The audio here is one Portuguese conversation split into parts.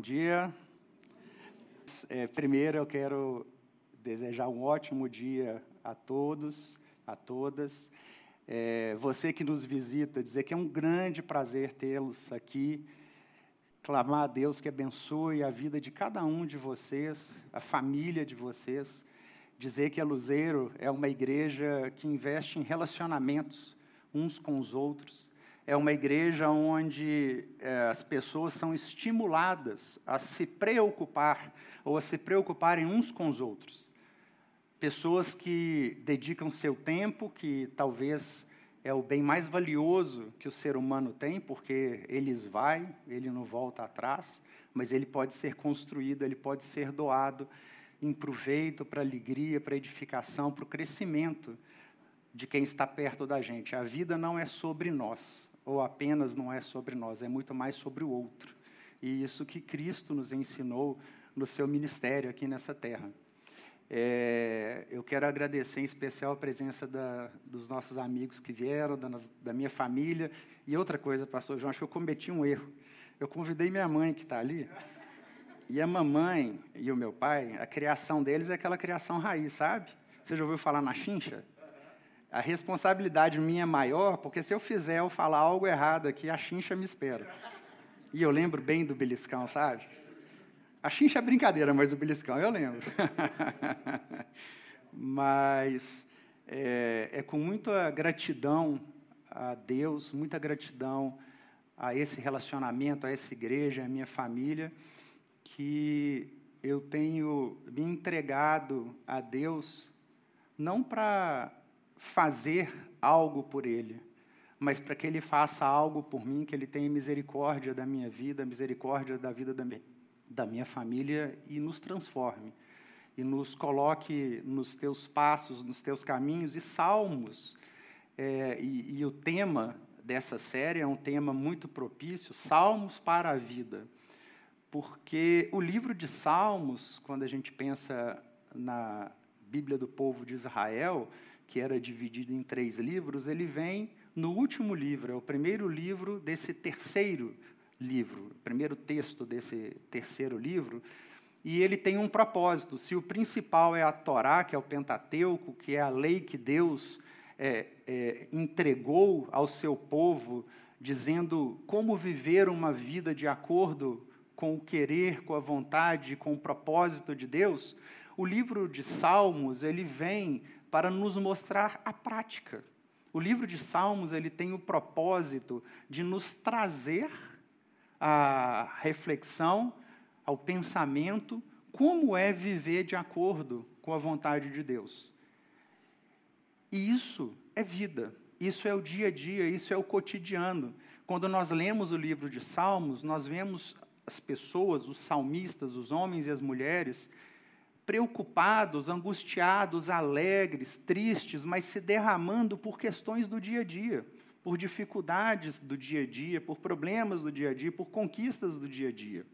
Bom dia. É, primeiro, eu quero desejar um ótimo dia a todos, a todas. É, você que nos visita, dizer que é um grande prazer tê-los aqui. Clamar a Deus que abençoe a vida de cada um de vocês, a família de vocês. Dizer que a Luzeiro é uma igreja que investe em relacionamentos uns com os outros é uma igreja onde é, as pessoas são estimuladas a se preocupar ou a se preocuparem uns com os outros. Pessoas que dedicam seu tempo, que talvez é o bem mais valioso que o ser humano tem, porque ele vai, ele não volta atrás, mas ele pode ser construído, ele pode ser doado em proveito, para alegria, para edificação, para o crescimento de quem está perto da gente. A vida não é sobre nós, ou apenas não é sobre nós, é muito mais sobre o outro. E isso que Cristo nos ensinou no seu ministério aqui nessa terra. É, eu quero agradecer em especial a presença da, dos nossos amigos que vieram, da, da, minha família. E outra coisa, pastor João, acho que eu cometi um erro. Eu convidei minha mãe, que está ali, e a mamãe e o meu pai, a criação deles é aquela criação raiz, sabe? Você já ouviu falar na chincha? A responsabilidade minha é maior, porque se eu fizer eu falar algo errado aqui, a chincha me espera. E eu lembro bem do beliscão, sabe? A chincha é brincadeira, mas o beliscão eu lembro. mas é, é com muita gratidão a Deus, muita gratidão a esse relacionamento, a essa igreja, a minha família, que eu tenho me entregado a Deus, não para fazer algo por Ele, mas para que Ele faça algo por mim, que Ele tenha misericórdia da minha vida, misericórdia da vida da, da minha família e nos transforme. E nos coloque nos teus passos, nos teus caminhos. E Salmos, é, e, e o tema dessa série é um tema muito propício Salmos para a vida. Porque o livro de Salmos, quando a gente pensa na Bíblia do povo de Israel, que era dividido em três livros, ele vem no último livro, é o primeiro livro desse terceiro livro, primeiro texto desse terceiro livro, e ele tem um propósito. Se o principal é a Torá, que é o Pentateuco, que é a lei que Deus é, é, entregou ao seu povo, dizendo como viver uma vida de acordo com o querer, com a vontade, com o propósito de Deus, o livro de Salmos ele vem para nos mostrar a prática. O livro de Salmos ele tem o propósito de nos trazer a reflexão, ao pensamento, como é viver de acordo com a vontade de Deus. E isso é vida, isso é o dia a dia, isso é o cotidiano. Quando nós lemos o livro de Salmos, nós vemos as pessoas, os salmistas, os homens e as mulheres, preocupados, angustiados, alegres, tristes, mas se derramando por questões do dia a dia, por dificuldades do dia a dia, por problemas do dia a dia, por conquistas do dia a dia.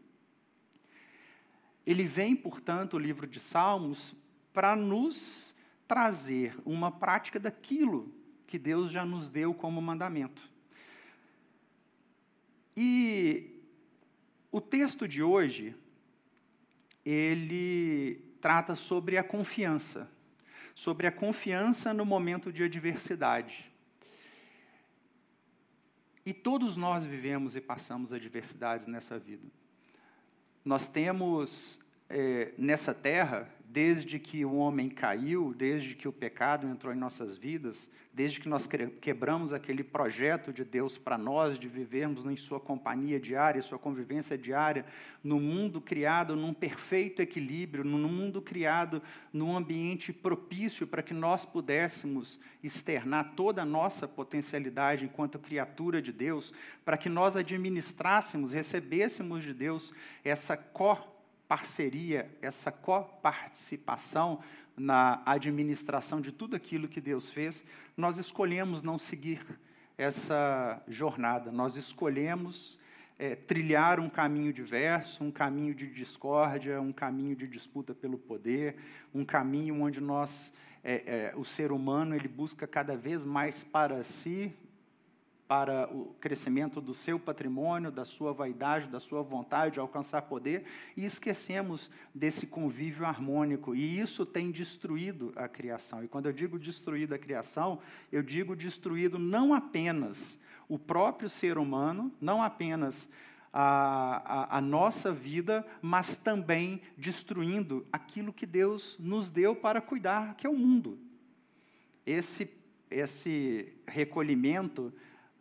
Ele vem, portanto, o livro de Salmos, para nos trazer uma prática daquilo que Deus já nos deu como mandamento. E o texto de hoje, ele trata sobre a confiança, sobre a confiança no momento de adversidade. E todos nós vivemos e passamos adversidades nessa vida. Nós temos é, nessa terra desde que o homem caiu, desde que o pecado entrou em nossas vidas, desde que nós quebramos aquele projeto de Deus para nós, de vivermos em Sua companhia diária, Sua convivência diária, no mundo criado num perfeito equilíbrio, num mundo criado num ambiente propício para que nós pudéssemos externar toda a nossa potencialidade enquanto criatura de Deus, para que nós administrássemos, recebêssemos de Deus essa co parceria, essa coparticipação na administração de tudo aquilo que Deus fez, nós escolhemos não seguir essa jornada, nós escolhemos é, trilhar um caminho diverso, um caminho de discórdia, um caminho de disputa pelo poder, um caminho onde nós, é, é, o ser humano, ele busca cada vez mais para si para o crescimento do seu patrimônio, da sua vaidade, da sua vontade de alcançar poder, e esquecemos desse convívio harmônico. E isso tem destruído a criação. E quando eu digo destruído a criação, eu digo destruído não apenas o próprio ser humano, não apenas a, a, a, nossa vida, mas também destruindo aquilo que Deus nos deu para cuidar, que é o mundo. Esse, esse recolhimento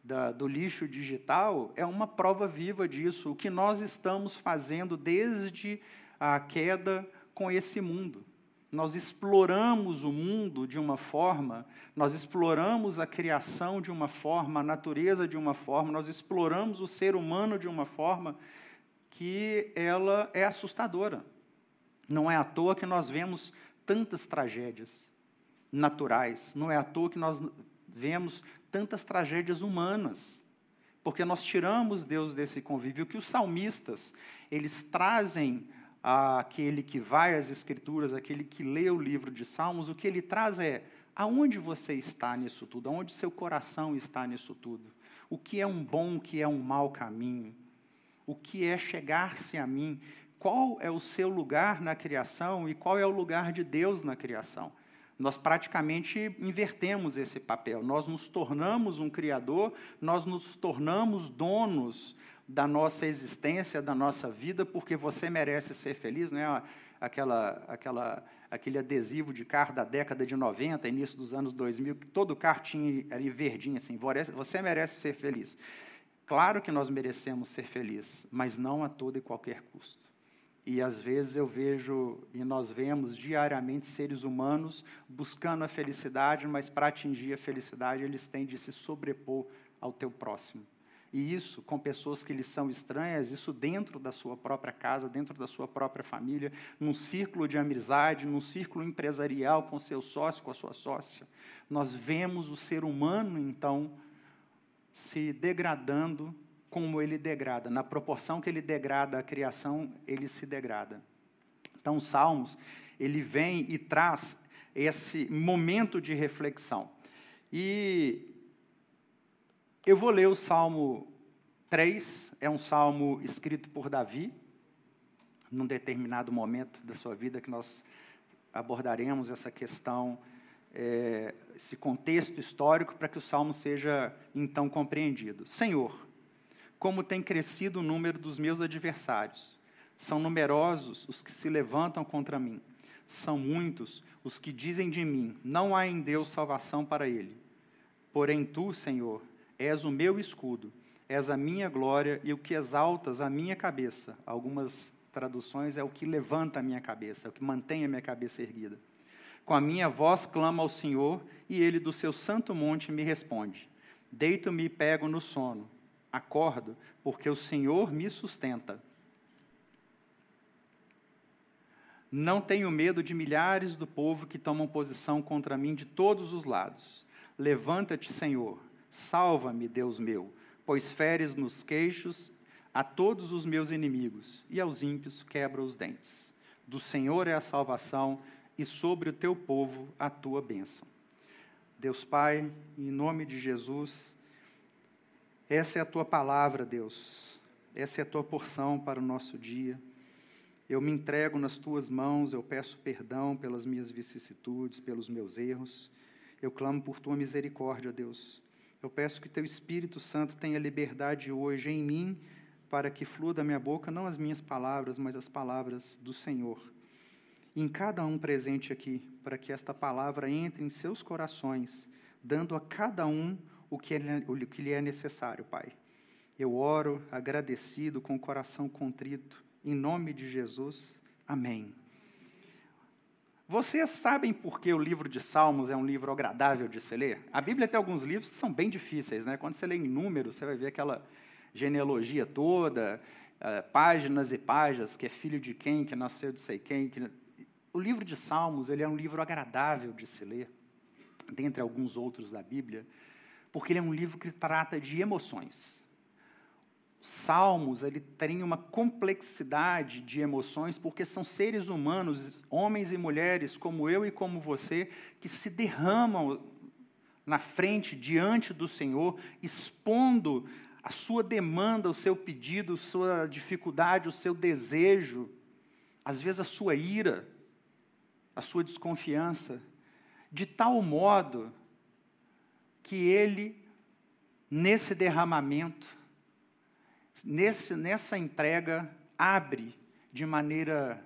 da, do lixo digital é uma prova viva disso, o que nós estamos fazendo desde a queda com esse mundo. Nós exploramos o mundo de uma forma, nós exploramos a criação de uma forma, a natureza de uma forma, nós exploramos o ser humano de uma forma que ela é assustadora. Não é à toa que nós vemos tantas tragédias naturais, não é à toa que nós vemos tantas tragédias humanas, porque nós tiramos Deus desse convívio. Que os salmistas, eles trazem aquele que vai às Escrituras, aquele que lê o livro de Salmos, o que ele traz é aonde você está nisso tudo, aonde seu coração está nisso tudo, o que é um bom, o que é um mau caminho, o que é chegar-se a mim, qual é o seu lugar na criação e qual é o lugar de Deus na criação. Nós praticamente invertemos esse papel. Nós nos tornamos um criador, nós nos tornamos donos da nossa existência, da nossa vida, porque você merece ser feliz, não é aquela, aquela, aquele adesivo de carro da década de 90, início dos anos 2000, que todo carro tinha ali verdinho assim, você merece ser feliz. Claro que nós merecemos ser felizes, mas não a todo e qualquer custo. E às vezes eu vejo, e nós vemos diariamente seres humanos buscando a felicidade, mas para atingir a felicidade eles têm de se sobrepor ao teu próximo. E isso com pessoas que lhes são estranhas, isso dentro da sua própria casa, dentro da sua própria família, num círculo de amizade, num círculo empresarial com seu sócio, com a sua sócia. Nós vemos o ser humano, então, se degradando como ele degrada. Na proporção que ele degrada a criação, ele se degrada. Então, os Salmos, ele vem e traz esse momento de reflexão. E eu vou ler o Salmo 3, é um salmo escrito por Davi, num determinado momento da sua vida que nós abordaremos essa questão, é, esse contexto histórico, para que o salmo seja então compreendido. Senhor, como tem crescido o número dos meus adversários. São numerosos os que se levantam contra mim. São muitos os que dizem de mim: não há em Deus salvação para ele. Porém, tu, Senhor, és o meu escudo, és a minha glória e o que exaltas a minha cabeça. Algumas traduções é o que levanta a minha cabeça, é o que mantém a minha cabeça erguida. Com a minha voz clamo ao Senhor, e ele do seu santo monte me responde. Deito-me e pego no sono acordo, porque o Senhor me sustenta. Não tenho medo de milhares do povo que tomam posição contra mim de todos os lados. Levanta-te, Senhor, salva-me, Deus meu, pois feres nos queixos a todos os meus inimigos, e aos ímpios quebra os dentes. Do Senhor é a salvação, e sobre o teu povo a tua bênção. Deus Pai, em nome de Jesus, essa é a tua palavra, Deus. Essa é a tua porção para o nosso dia. Eu me entrego nas tuas mãos, eu peço perdão pelas minhas vicissitudes, pelos meus erros. Eu clamo por tua misericórdia, Deus. Eu peço que teu Espírito Santo tenha liberdade hoje em mim, para que flua da minha boca não as minhas palavras, mas as palavras do Senhor. em cada um presente aqui, para que esta palavra entre em seus corações, dando a cada um o que, é, o que lhe é necessário, Pai. Eu oro agradecido, com o coração contrito, em nome de Jesus. Amém. Vocês sabem por que o livro de Salmos é um livro agradável de se ler? A Bíblia tem alguns livros que são bem difíceis, né? Quando você lê em números, você vai ver aquela genealogia toda, uh, páginas e páginas, que é filho de quem, que nasceu de sei quem. Que... O livro de Salmos ele é um livro agradável de se ler, dentre alguns outros da Bíblia porque ele é um livro que trata de emoções. Salmos, ele tem uma complexidade de emoções, porque são seres humanos, homens e mulheres como eu e como você, que se derramam na frente, diante do Senhor, expondo a sua demanda, o seu pedido, a sua dificuldade, o seu desejo, às vezes a sua ira, a sua desconfiança, de tal modo que ele, nesse derramamento, nesse, nessa entrega, abre de maneira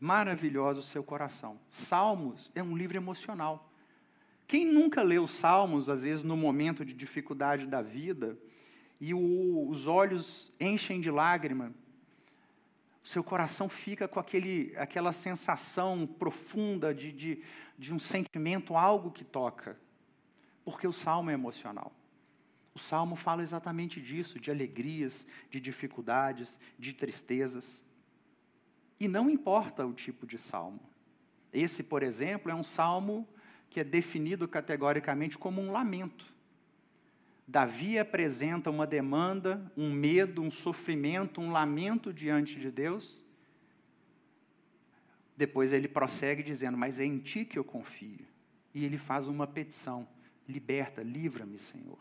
maravilhosa o seu coração. Salmos é um livro emocional. Quem nunca leu Salmos, às vezes no momento de dificuldade da vida, e o, os olhos enchem de lágrima, o seu coração fica com aquele, aquela sensação profunda de, de, de um sentimento, algo que toca, porque o salmo é emocional. O salmo fala exatamente disso, de alegrias, de dificuldades, de tristezas. E não importa o tipo de salmo. Esse, por exemplo, é um salmo que é definido categoricamente como um lamento. Davi apresenta uma demanda, um medo, um sofrimento, um lamento diante de Deus. Depois ele prossegue dizendo: Mas é em ti que eu confio. E ele faz uma petição: Liberta, livra-me, Senhor.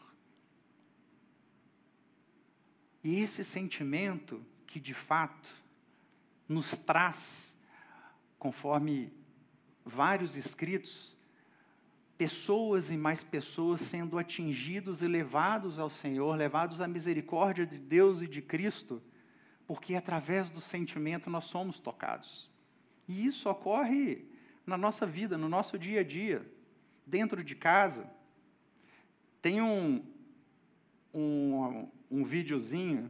E esse sentimento que de fato nos traz, conforme vários escritos, pessoas e mais pessoas sendo atingidos e levados ao Senhor, levados à misericórdia de Deus e de Cristo, porque através do sentimento nós somos tocados. E isso ocorre na nossa vida, no nosso dia a dia, dentro de casa. Tem um, um, um videozinho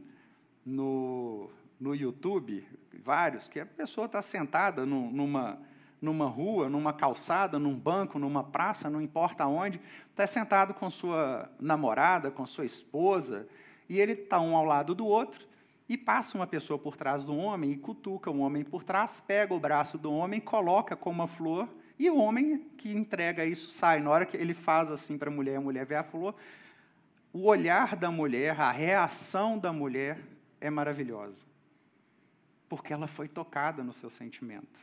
no, no YouTube, vários, que a pessoa está sentada no, numa, numa rua, numa calçada, num banco, numa praça, não importa onde, está sentado com sua namorada, com sua esposa, e ele está um ao lado do outro, e passa uma pessoa por trás do homem e cutuca o homem por trás, pega o braço do homem, coloca com uma flor, e o homem que entrega isso sai. Na hora que ele faz assim para a mulher, a mulher vê flor, o olhar da mulher, a reação da mulher é maravilhosa porque ela foi tocada no seu sentimento.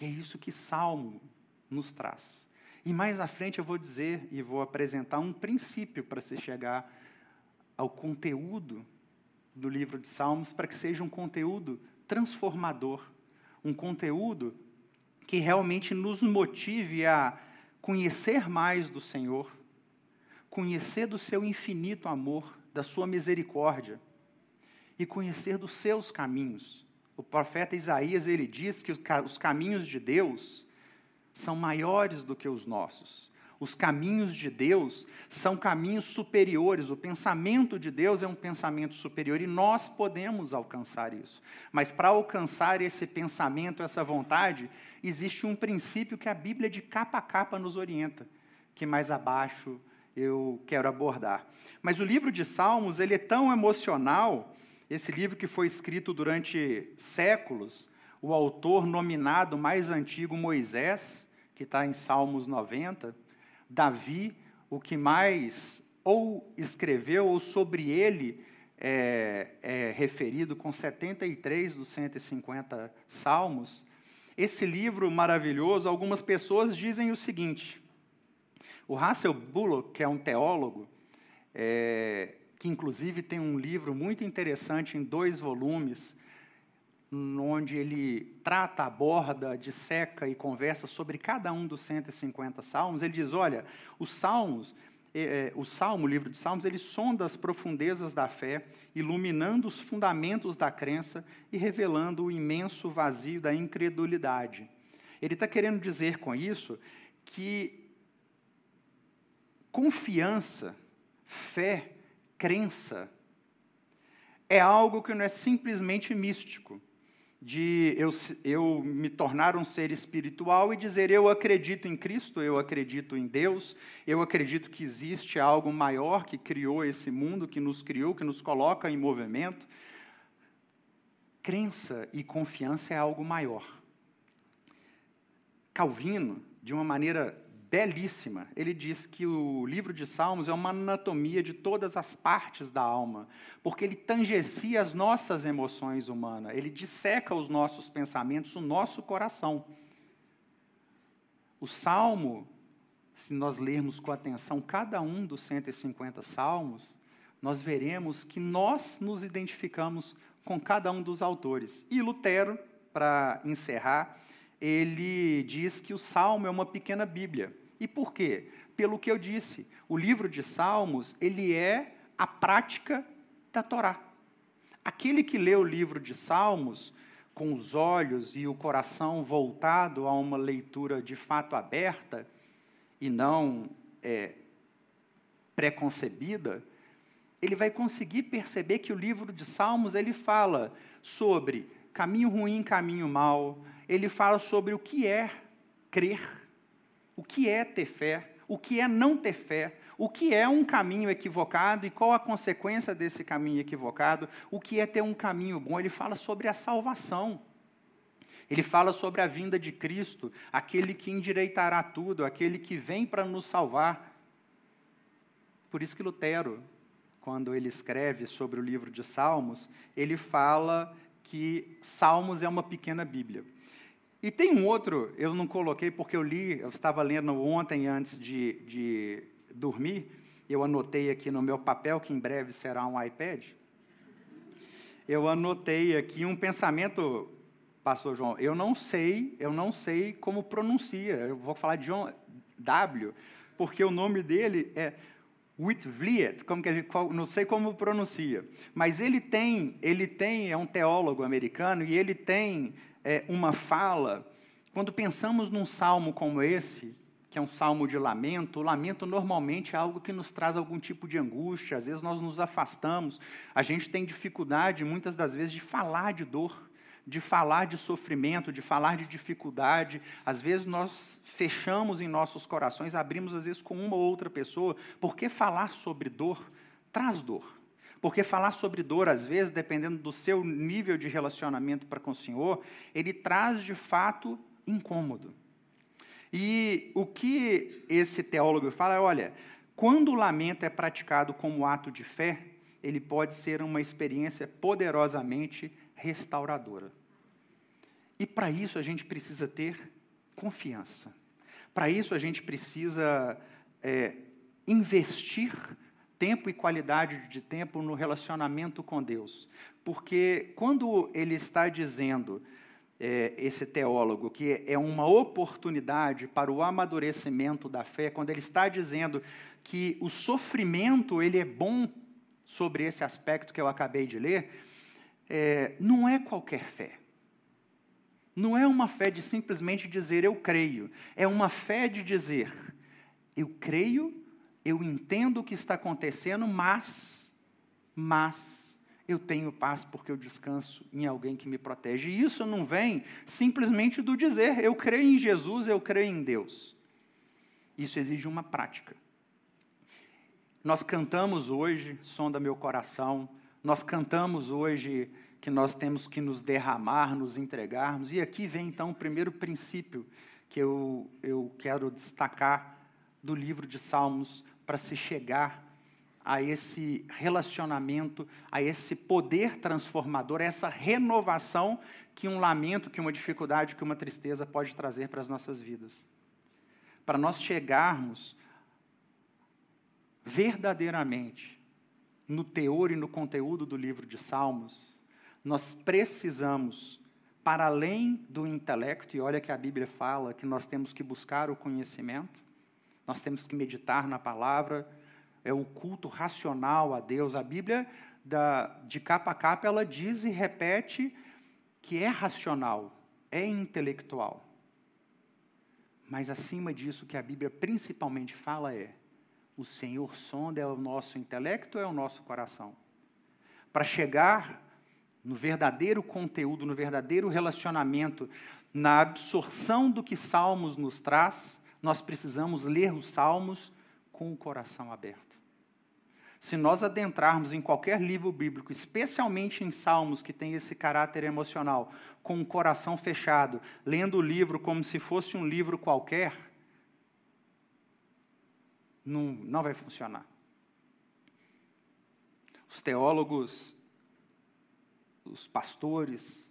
E é isso que Salmo nos traz. E mais à frente eu vou dizer e vou apresentar um princípio para se chegar ao conteúdo do livro de Salmos, para que seja um conteúdo transformador, um conteúdo que realmente nos motive a conhecer mais do Senhor, conhecer do seu infinito amor, da sua misericórdia e conhecer dos seus caminhos. O profeta Isaías ele diz que os caminhos de Deus são maiores do que os nossos. Os caminhos de Deus são caminhos superiores. O pensamento de Deus é um pensamento superior e nós podemos alcançar isso. Mas para alcançar esse pensamento, essa vontade, existe um princípio que a Bíblia de capa a capa nos orienta, que mais abaixo eu quero abordar. Mas o livro de Salmos, ele é tão emocional esse livro que foi escrito durante séculos, o autor nominado mais antigo, Moisés, que está em Salmos 90, Davi, o que mais ou escreveu ou sobre ele é, é referido com 73 dos 150 salmos. Esse livro maravilhoso, algumas pessoas dizem o seguinte: o Russell Bullock, que é um teólogo, é, que inclusive tem um livro muito interessante em dois volumes, onde ele trata, aborda, disseca e conversa sobre cada um dos 150 salmos. Ele diz: olha, os salmos, é, é, o salmo, o livro de salmos, ele sonda as profundezas da fé, iluminando os fundamentos da crença e revelando o imenso vazio da incredulidade. Ele está querendo dizer com isso que confiança, fé, crença é algo que não é simplesmente místico, de eu, eu me tornar um ser espiritual e dizer eu acredito em Cristo, eu acredito em Deus, eu acredito que existe algo maior que criou esse mundo, que nos criou, que nos coloca em movimento. Crença e confiança é algo maior. Calvino, de uma maneira belíssima. Ele diz que o livro de Salmos é uma anatomia de todas as partes da alma, porque ele tangencia as nossas emoções humanas, ele disseca os nossos pensamentos, o nosso coração. O salmo se nós lermos com atenção cada um dos 150 salmos, nós veremos que nós nos identificamos com cada um dos autores. E Lutero, para encerrar, ele diz que o salmo é uma pequena Bíblia. E por quê? Pelo que eu disse, o livro de Salmos, ele é a prática da Torá. Aquele que lê o livro de Salmos com os olhos e o coração voltado a uma leitura de fato aberta e não é, preconcebida, ele vai conseguir perceber que o livro de Salmos ele fala sobre caminho ruim, caminho mau, ele fala sobre o que é crer, o que é ter fé, o que é não ter fé, o que é um caminho equivocado e qual a consequência desse caminho equivocado, o que é ter um caminho bom. Ele fala sobre a salvação. Ele fala sobre a vinda de Cristo, aquele que endireitará tudo, aquele que vem para nos salvar. Por isso que Lutero, quando ele escreve sobre o livro de Salmos, ele fala que Salmos é uma pequena Bíblia. E tem um outro, eu não coloquei porque eu li, eu estava lendo ontem antes de, de dormir, eu anotei aqui no meu papel, que em breve será um iPad. Eu anotei aqui um pensamento, pastor João, eu não sei, eu não sei como pronuncia, eu vou falar John W, porque o nome dele é Whitfield, como que ele, não sei como pronuncia, mas ele tem, ele tem, é um teólogo americano e ele tem é, uma fala. Quando pensamos num salmo como esse, que é um salmo de lamento, o lamento normalmente é algo que nos traz algum tipo de angústia, às vezes nós nos afastamos, a gente tem dificuldade, muitas das vezes, de falar de dor, de falar de sofrimento, de falar de dificuldade. Às vezes nós fechamos em nossos corações, abrimos às vezes com uma ou outra pessoa, porque falar sobre dor traz dor. Porque falar sobre dor, às vezes, dependendo do seu nível de relacionamento para com o Senhor, ele traz de fato incômodo. E o que esse teólogo fala é: olha, quando o lamento é praticado como ato de fé, ele pode ser uma experiência poderosamente restauradora. E para isso a gente precisa ter confiança. Para isso a gente precisa é, investir tempo e qualidade de tempo no relacionamento com Deus. Porque quando ele está dizendo, é, esse teólogo, que é uma oportunidade para o amadurecimento da fé, quando ele está dizendo que o sofrimento ele é bom sobre esse aspecto que eu acabei de ler, é, não é qualquer fé. Não é uma fé de simplesmente dizer eu creio. É uma fé de dizer eu creio eu entendo o que está acontecendo, mas, mas, eu tenho paz porque eu descanso em alguém que me protege. E isso não vem simplesmente do dizer, eu creio em Jesus, eu creio em Deus. Isso exige uma prática. Nós cantamos hoje, sonda meu coração, nós cantamos hoje que nós temos que nos derramar, nos entregarmos, e aqui vem então o primeiro princípio que eu, eu quero destacar do livro de Salmos, para se chegar a esse relacionamento, a esse poder transformador, a essa renovação que um lamento, que uma dificuldade, que uma tristeza pode trazer para as nossas vidas. Para nós chegarmos verdadeiramente no teor e no conteúdo do livro de Salmos, nós precisamos, para além do intelecto, e olha que a Bíblia fala que nós temos que buscar o conhecimento, nós temos que meditar na palavra, é o culto racional a Deus. A Bíblia, da, de capa a capa, ela diz e repete que é racional, é intelectual. Mas acima disso, o que a Bíblia principalmente fala é: o Senhor sonda é o nosso intelecto, é o nosso coração. Para chegar no verdadeiro conteúdo, no verdadeiro relacionamento, na absorção do que Salmos nos traz, nós precisamos ler os salmos com o coração aberto. Se nós adentrarmos em qualquer livro bíblico, especialmente em salmos que tem esse caráter emocional, com o coração fechado, lendo o livro como se fosse um livro qualquer, não, não vai funcionar. Os teólogos, os pastores,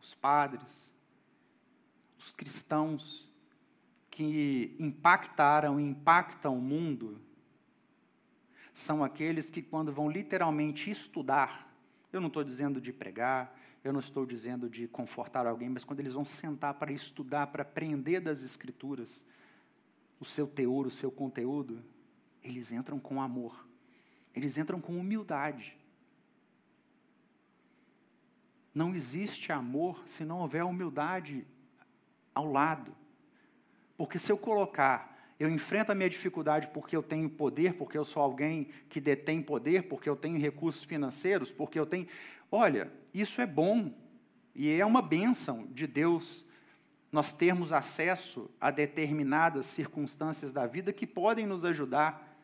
os padres, os cristãos, que impactaram e impactam o mundo são aqueles que, quando vão literalmente estudar, eu não estou dizendo de pregar, eu não estou dizendo de confortar alguém, mas quando eles vão sentar para estudar, para aprender das Escrituras, o seu teor, o seu conteúdo, eles entram com amor, eles entram com humildade. Não existe amor se não houver humildade ao lado. Porque se eu colocar eu enfrento a minha dificuldade porque eu tenho poder, porque eu sou alguém que detém poder, porque eu tenho recursos financeiros, porque eu tenho. Olha, isso é bom e é uma bênção de Deus nós termos acesso a determinadas circunstâncias da vida que podem nos ajudar.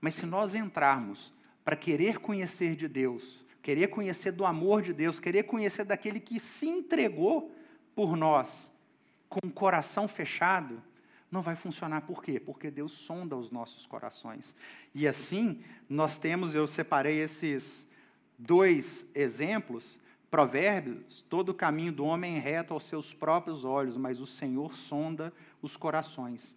Mas se nós entrarmos para querer conhecer de Deus, querer conhecer do amor de Deus, querer conhecer daquele que se entregou por nós, com o coração fechado, não vai funcionar. Por quê? Porque Deus sonda os nossos corações. E assim, nós temos, eu separei esses dois exemplos. Provérbios, todo o caminho do homem é reto aos seus próprios olhos, mas o Senhor sonda os corações.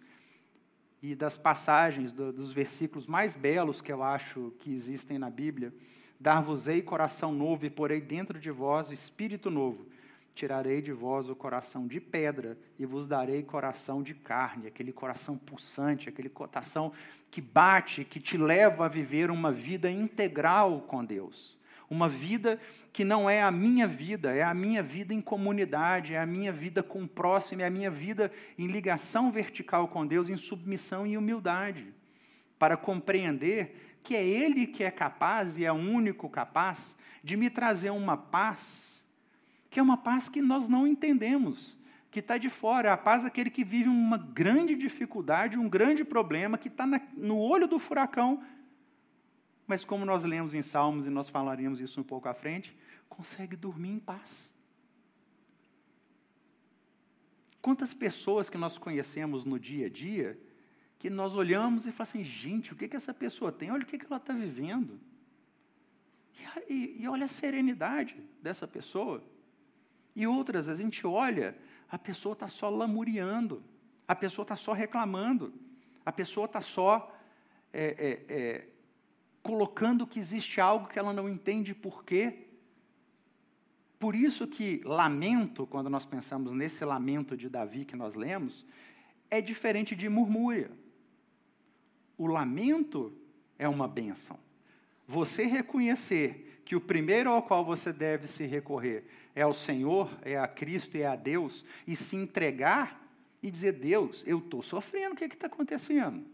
E das passagens, do, dos versículos mais belos que eu acho que existem na Bíblia, dar-vos-ei coração novo e porei dentro de vós espírito novo tirarei de vós o coração de pedra e vos darei coração de carne, aquele coração pulsante, aquele coração que bate, que te leva a viver uma vida integral com Deus. Uma vida que não é a minha vida, é a minha vida em comunidade, é a minha vida com o próximo, é a minha vida em ligação vertical com Deus, em submissão e humildade, para compreender que é Ele que é capaz e é o único capaz de me trazer uma paz que é uma paz que nós não entendemos, que está de fora, é a paz daquele que vive uma grande dificuldade, um grande problema, que está no olho do furacão, mas como nós lemos em Salmos, e nós falaríamos isso um pouco à frente, consegue dormir em paz. Quantas pessoas que nós conhecemos no dia a dia, que nós olhamos e falamos assim, gente, o que, que essa pessoa tem? Olha o que, que ela está vivendo. E, e, e olha a serenidade dessa pessoa. E outras, a gente olha, a pessoa está só lamuriando, a pessoa está só reclamando, a pessoa está só é, é, é, colocando que existe algo que ela não entende por quê. Por isso que lamento, quando nós pensamos nesse lamento de Davi que nós lemos, é diferente de murmúria. O lamento é uma bênção. Você reconhecer que o primeiro ao qual você deve se recorrer é ao Senhor, é a Cristo é a Deus, e se entregar e dizer: Deus, eu estou sofrendo, o que é está acontecendo?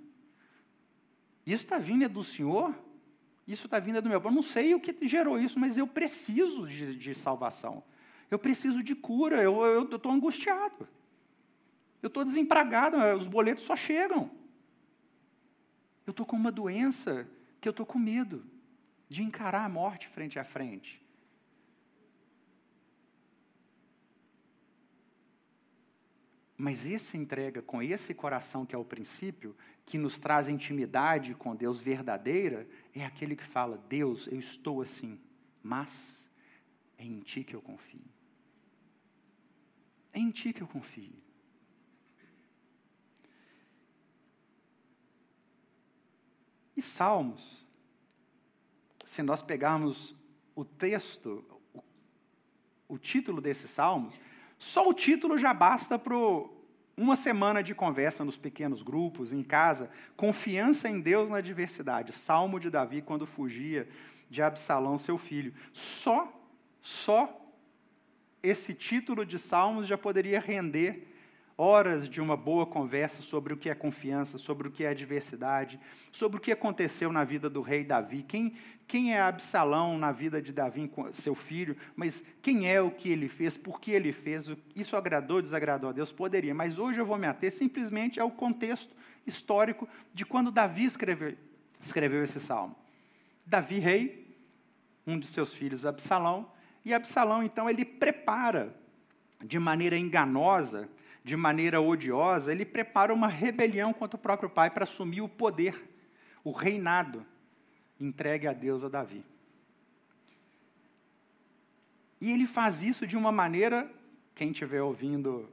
Isso está vindo é do Senhor? Isso está vindo é do meu. Eu não sei o que gerou isso, mas eu preciso de, de salvação. Eu preciso de cura, eu estou angustiado. Eu estou desempregado, os boletos só chegam. Eu estou com uma doença que eu estou com medo de encarar a morte frente a frente. Mas essa entrega com esse coração que é o princípio, que nos traz intimidade com Deus verdadeira, é aquele que fala: Deus, eu estou assim, mas é em Ti que eu confio. É em Ti que eu confio. E Salmos, se nós pegarmos o texto, o, o título desses Salmos, só o título já basta para uma semana de conversa nos pequenos grupos, em casa, confiança em Deus na adversidade. Salmo de Davi quando fugia de Absalão, seu filho. Só, só esse título de Salmos já poderia render horas de uma boa conversa sobre o que é confiança, sobre o que é adversidade, sobre o que aconteceu na vida do rei Davi, quem, quem é Absalão na vida de Davi, seu filho, mas quem é o que ele fez, por que ele fez, isso agradou, desagradou a Deus? Poderia, mas hoje eu vou me ater simplesmente ao contexto histórico de quando Davi escreveu, escreveu esse salmo. Davi, rei, um de seus filhos, Absalão, e Absalão, então, ele prepara de maneira enganosa de maneira odiosa, ele prepara uma rebelião contra o próprio pai para assumir o poder, o reinado entregue a Deus a Davi. E ele faz isso de uma maneira, quem estiver ouvindo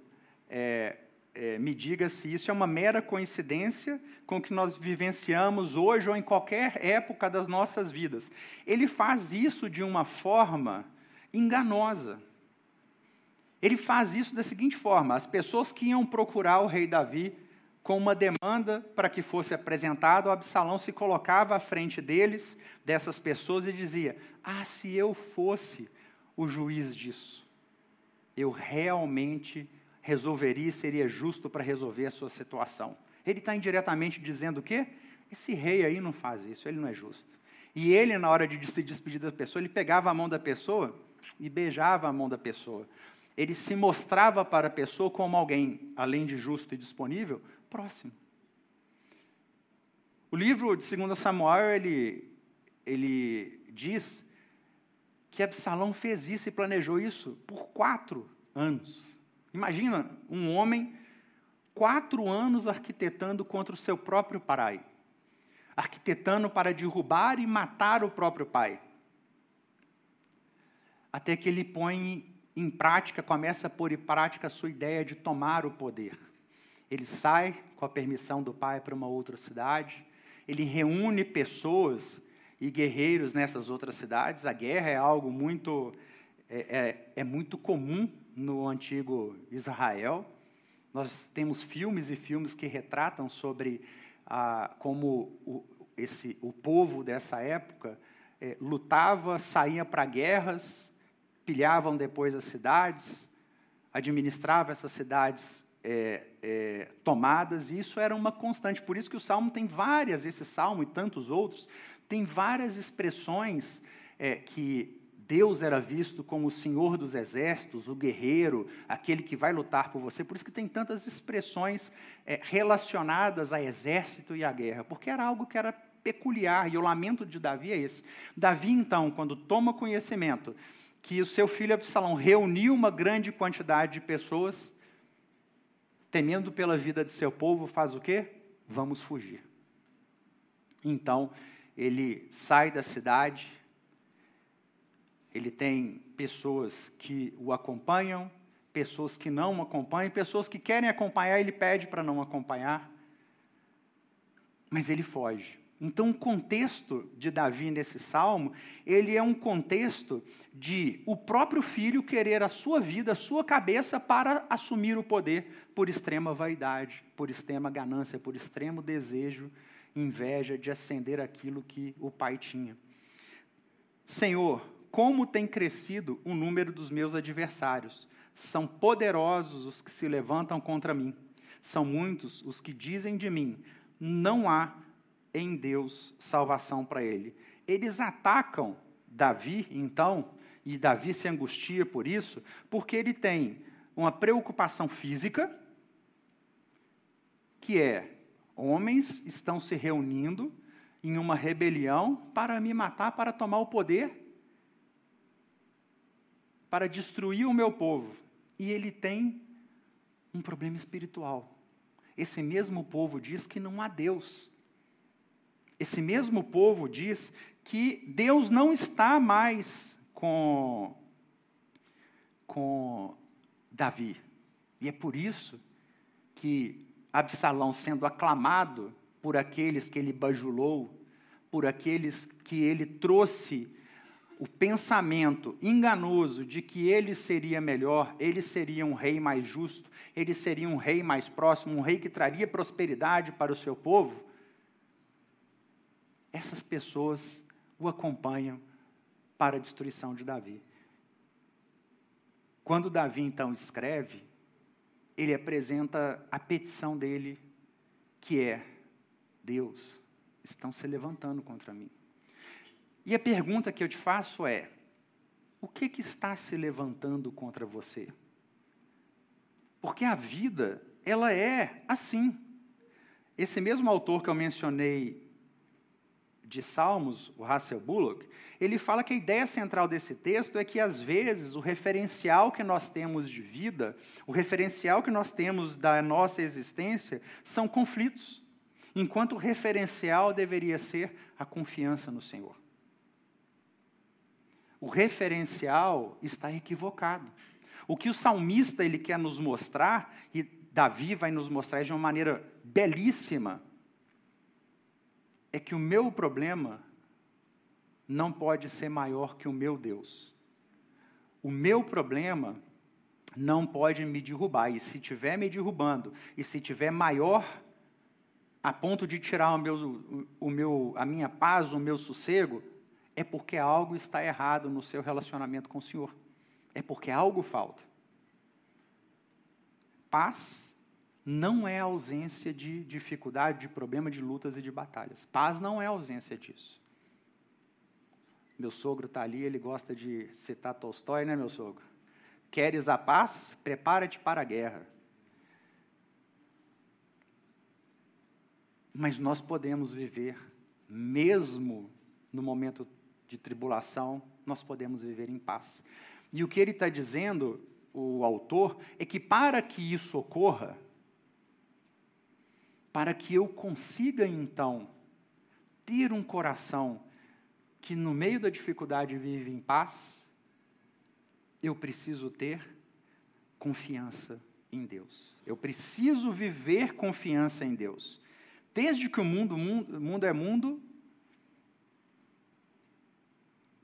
é, é, me diga se isso é uma mera coincidência com o que nós vivenciamos hoje ou em qualquer época das nossas vidas. Ele faz isso de uma forma enganosa. Ele faz isso da seguinte forma: as pessoas que iam procurar o rei Davi com uma demanda para que fosse apresentado, Absalão se colocava à frente deles, dessas pessoas, e dizia: Ah, se eu fosse o juiz disso, eu realmente resolveria e seria justo para resolver a sua situação. Ele está indiretamente dizendo o quê? Esse rei aí não faz isso, ele não é justo. E ele, na hora de se despedir da pessoa, ele pegava a mão da pessoa e beijava a mão da pessoa. Ele se mostrava para a pessoa como alguém, além de justo e disponível, próximo. O livro de 2 Samuel, ele, ele diz que Absalão fez isso e planejou isso por quatro anos. Imagina um homem quatro anos arquitetando contra o seu próprio pai, arquitetando para derrubar e matar o próprio pai. Até que ele põe em prática, começa a pôr em prática a sua ideia de tomar o poder. Ele sai com a permissão do pai para uma outra cidade, ele reúne pessoas e guerreiros nessas outras cidades. A guerra é algo muito é, é, é muito comum no antigo Israel. Nós temos filmes e filmes que retratam sobre ah, como o, esse, o povo dessa época é, lutava, saía para guerras, pilhavam depois as cidades, administrava essas cidades é, é, tomadas, e isso era uma constante. Por isso que o Salmo tem várias, esse Salmo e tantos outros, tem várias expressões é, que Deus era visto como o Senhor dos exércitos, o guerreiro, aquele que vai lutar por você. Por isso que tem tantas expressões é, relacionadas a exército e a guerra, porque era algo que era peculiar, e o lamento de Davi é esse. Davi, então, quando toma conhecimento que o seu filho Absalão reuniu uma grande quantidade de pessoas, temendo pela vida de seu povo, faz o quê? Vamos fugir. Então, ele sai da cidade, ele tem pessoas que o acompanham, pessoas que não o acompanham, pessoas que querem acompanhar, ele pede para não acompanhar, mas ele foge. Então, o contexto de Davi nesse salmo, ele é um contexto de o próprio filho querer a sua vida, a sua cabeça para assumir o poder por extrema vaidade, por extrema ganância, por extremo desejo, inveja de ascender aquilo que o pai tinha. Senhor, como tem crescido o número dos meus adversários. São poderosos os que se levantam contra mim. São muitos os que dizem de mim: não há em Deus salvação para ele. Eles atacam Davi, então, e Davi se angustia por isso, porque ele tem uma preocupação física, que é: homens estão se reunindo em uma rebelião para me matar, para tomar o poder para destruir o meu povo. E ele tem um problema espiritual. Esse mesmo povo diz que não há Deus. Esse mesmo povo diz que Deus não está mais com, com Davi. E é por isso que Absalão, sendo aclamado por aqueles que ele bajulou, por aqueles que ele trouxe o pensamento enganoso de que ele seria melhor, ele seria um rei mais justo, ele seria um rei mais próximo, um rei que traria prosperidade para o seu povo, essas pessoas o acompanham para a destruição de Davi. Quando Davi então escreve, ele apresenta a petição dele, que é: Deus, estão se levantando contra mim. E a pergunta que eu te faço é: o que, que está se levantando contra você? Porque a vida, ela é assim. Esse mesmo autor que eu mencionei de Salmos, o Russell Bullock, ele fala que a ideia central desse texto é que, às vezes, o referencial que nós temos de vida, o referencial que nós temos da nossa existência, são conflitos, enquanto o referencial deveria ser a confiança no Senhor o referencial está equivocado. O que o salmista ele quer nos mostrar, e Davi vai nos mostrar de uma maneira belíssima é que o meu problema não pode ser maior que o meu Deus. O meu problema não pode me derrubar. E se estiver me derrubando, e se estiver maior a ponto de tirar o meu, o meu, a minha paz, o meu sossego, é porque algo está errado no seu relacionamento com o Senhor. É porque algo falta. Paz não é ausência de dificuldade, de problema, de lutas e de batalhas. Paz não é ausência disso. Meu sogro está ali, ele gosta de citar Tolstói, né, meu sogro? Queres a paz? Prepara-te para a guerra. Mas nós podemos viver, mesmo no momento de tribulação, nós podemos viver em paz. E o que ele está dizendo, o autor, é que para que isso ocorra, para que eu consiga então ter um coração que no meio da dificuldade vive em paz, eu preciso ter confiança em Deus. Eu preciso viver confiança em Deus. Desde que o mundo, mundo, mundo é mundo,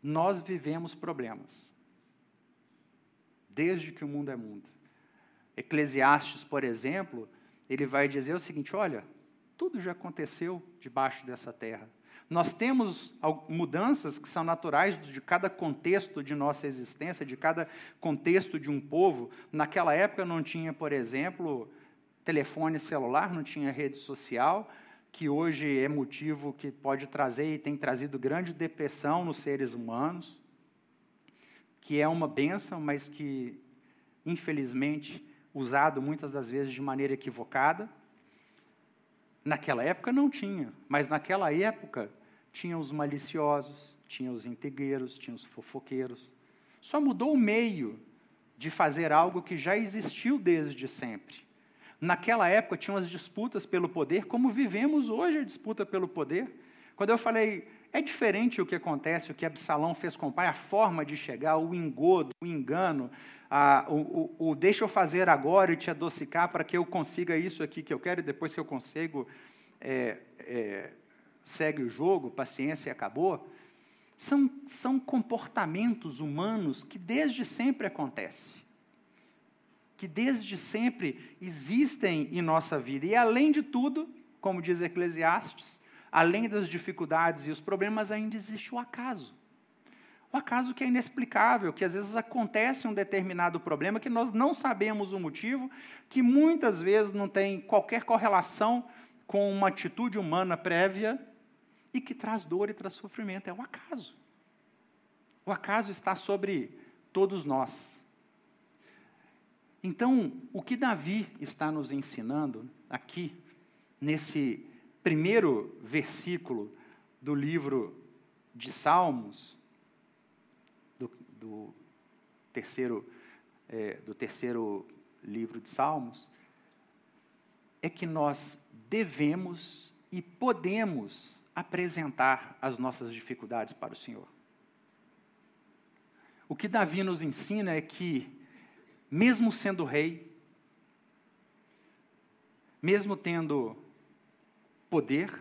nós vivemos problemas desde que o mundo é mundo. Eclesiastes, por exemplo, ele vai dizer o seguinte: olha, tudo já aconteceu debaixo dessa terra. Nós temos mudanças que são naturais de cada contexto de nossa existência, de cada contexto de um povo. Naquela época não tinha, por exemplo, telefone celular, não tinha rede social, que hoje é motivo que pode trazer e tem trazido grande depressão nos seres humanos que é uma benção, mas que, infelizmente, usado muitas das vezes de maneira equivocada. Naquela época não tinha, mas naquela época tinha os maliciosos, tinha os integreiros, tinha os fofoqueiros. Só mudou o meio de fazer algo que já existiu desde sempre. Naquela época tinham as disputas pelo poder, como vivemos hoje a disputa pelo poder. Quando eu falei é diferente o que acontece, o que Absalão fez com o pai, a forma de chegar, o engodo, o engano, a, o, o, o, deixa eu fazer agora e te adocicar para que eu consiga isso aqui que eu quero e depois que eu consigo, é, é, segue o jogo, paciência e acabou. São, são comportamentos humanos que desde sempre acontecem. Que desde sempre existem em nossa vida. E além de tudo, como diz Eclesiastes, além das dificuldades e os problemas, ainda existe o acaso. O acaso que é inexplicável, que às vezes acontece um determinado problema que nós não sabemos o motivo, que muitas vezes não tem qualquer correlação com uma atitude humana prévia e que traz dor e traz sofrimento. É o acaso. O acaso está sobre todos nós. Então, o que Davi está nos ensinando aqui, nesse primeiro versículo do livro de Salmos, do, do terceiro, é, do terceiro livro de Salmos, é que nós devemos e podemos apresentar as nossas dificuldades para o Senhor. O que Davi nos ensina é que, mesmo sendo rei, mesmo tendo poder,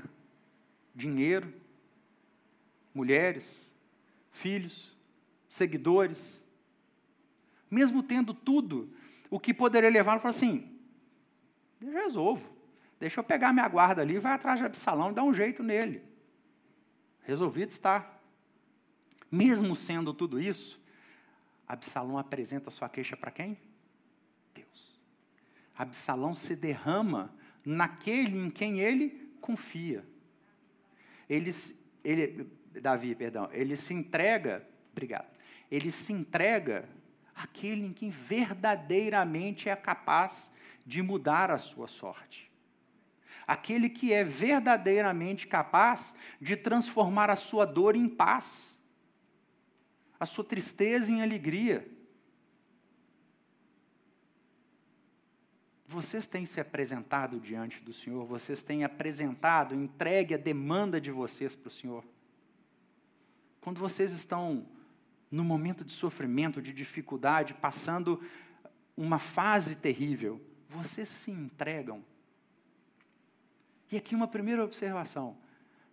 dinheiro, mulheres, filhos, seguidores, mesmo tendo tudo, o que poderia levar a falar assim: eu resolvo, deixa eu pegar minha guarda ali, vai atrás de Absalão e dá um jeito nele. Resolvido está. Mesmo sendo tudo isso, Absalão apresenta sua queixa para quem? Deus. Absalão se derrama naquele em quem ele confia. Ele, ele, Davi, perdão, ele se entrega, obrigado, ele se entrega àquele em quem verdadeiramente é capaz de mudar a sua sorte. Aquele que é verdadeiramente capaz de transformar a sua dor em paz, a sua tristeza em alegria vocês têm se apresentado diante do Senhor, vocês têm apresentado, entregue a demanda de vocês para o Senhor. Quando vocês estão no momento de sofrimento, de dificuldade, passando uma fase terrível, vocês se entregam? E aqui uma primeira observação.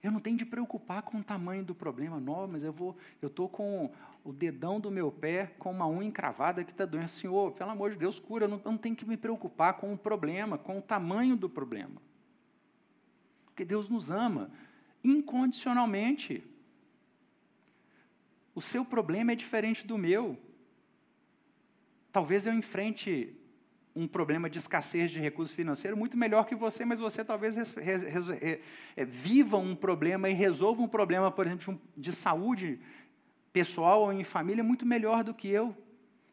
Eu não tenho de preocupar com o tamanho do problema, não, mas eu vou, eu estou com o dedão do meu pé com uma unha encravada que está doendo. Senhor, pelo amor de Deus, cura. Eu não, eu não tenho que me preocupar com o problema, com o tamanho do problema. Porque Deus nos ama incondicionalmente. O seu problema é diferente do meu. Talvez eu enfrente um problema de escassez de recursos financeiros muito melhor que você, mas você talvez res, res, res, é, viva um problema e resolva um problema, por exemplo, de saúde pessoal ou em família muito melhor do que eu.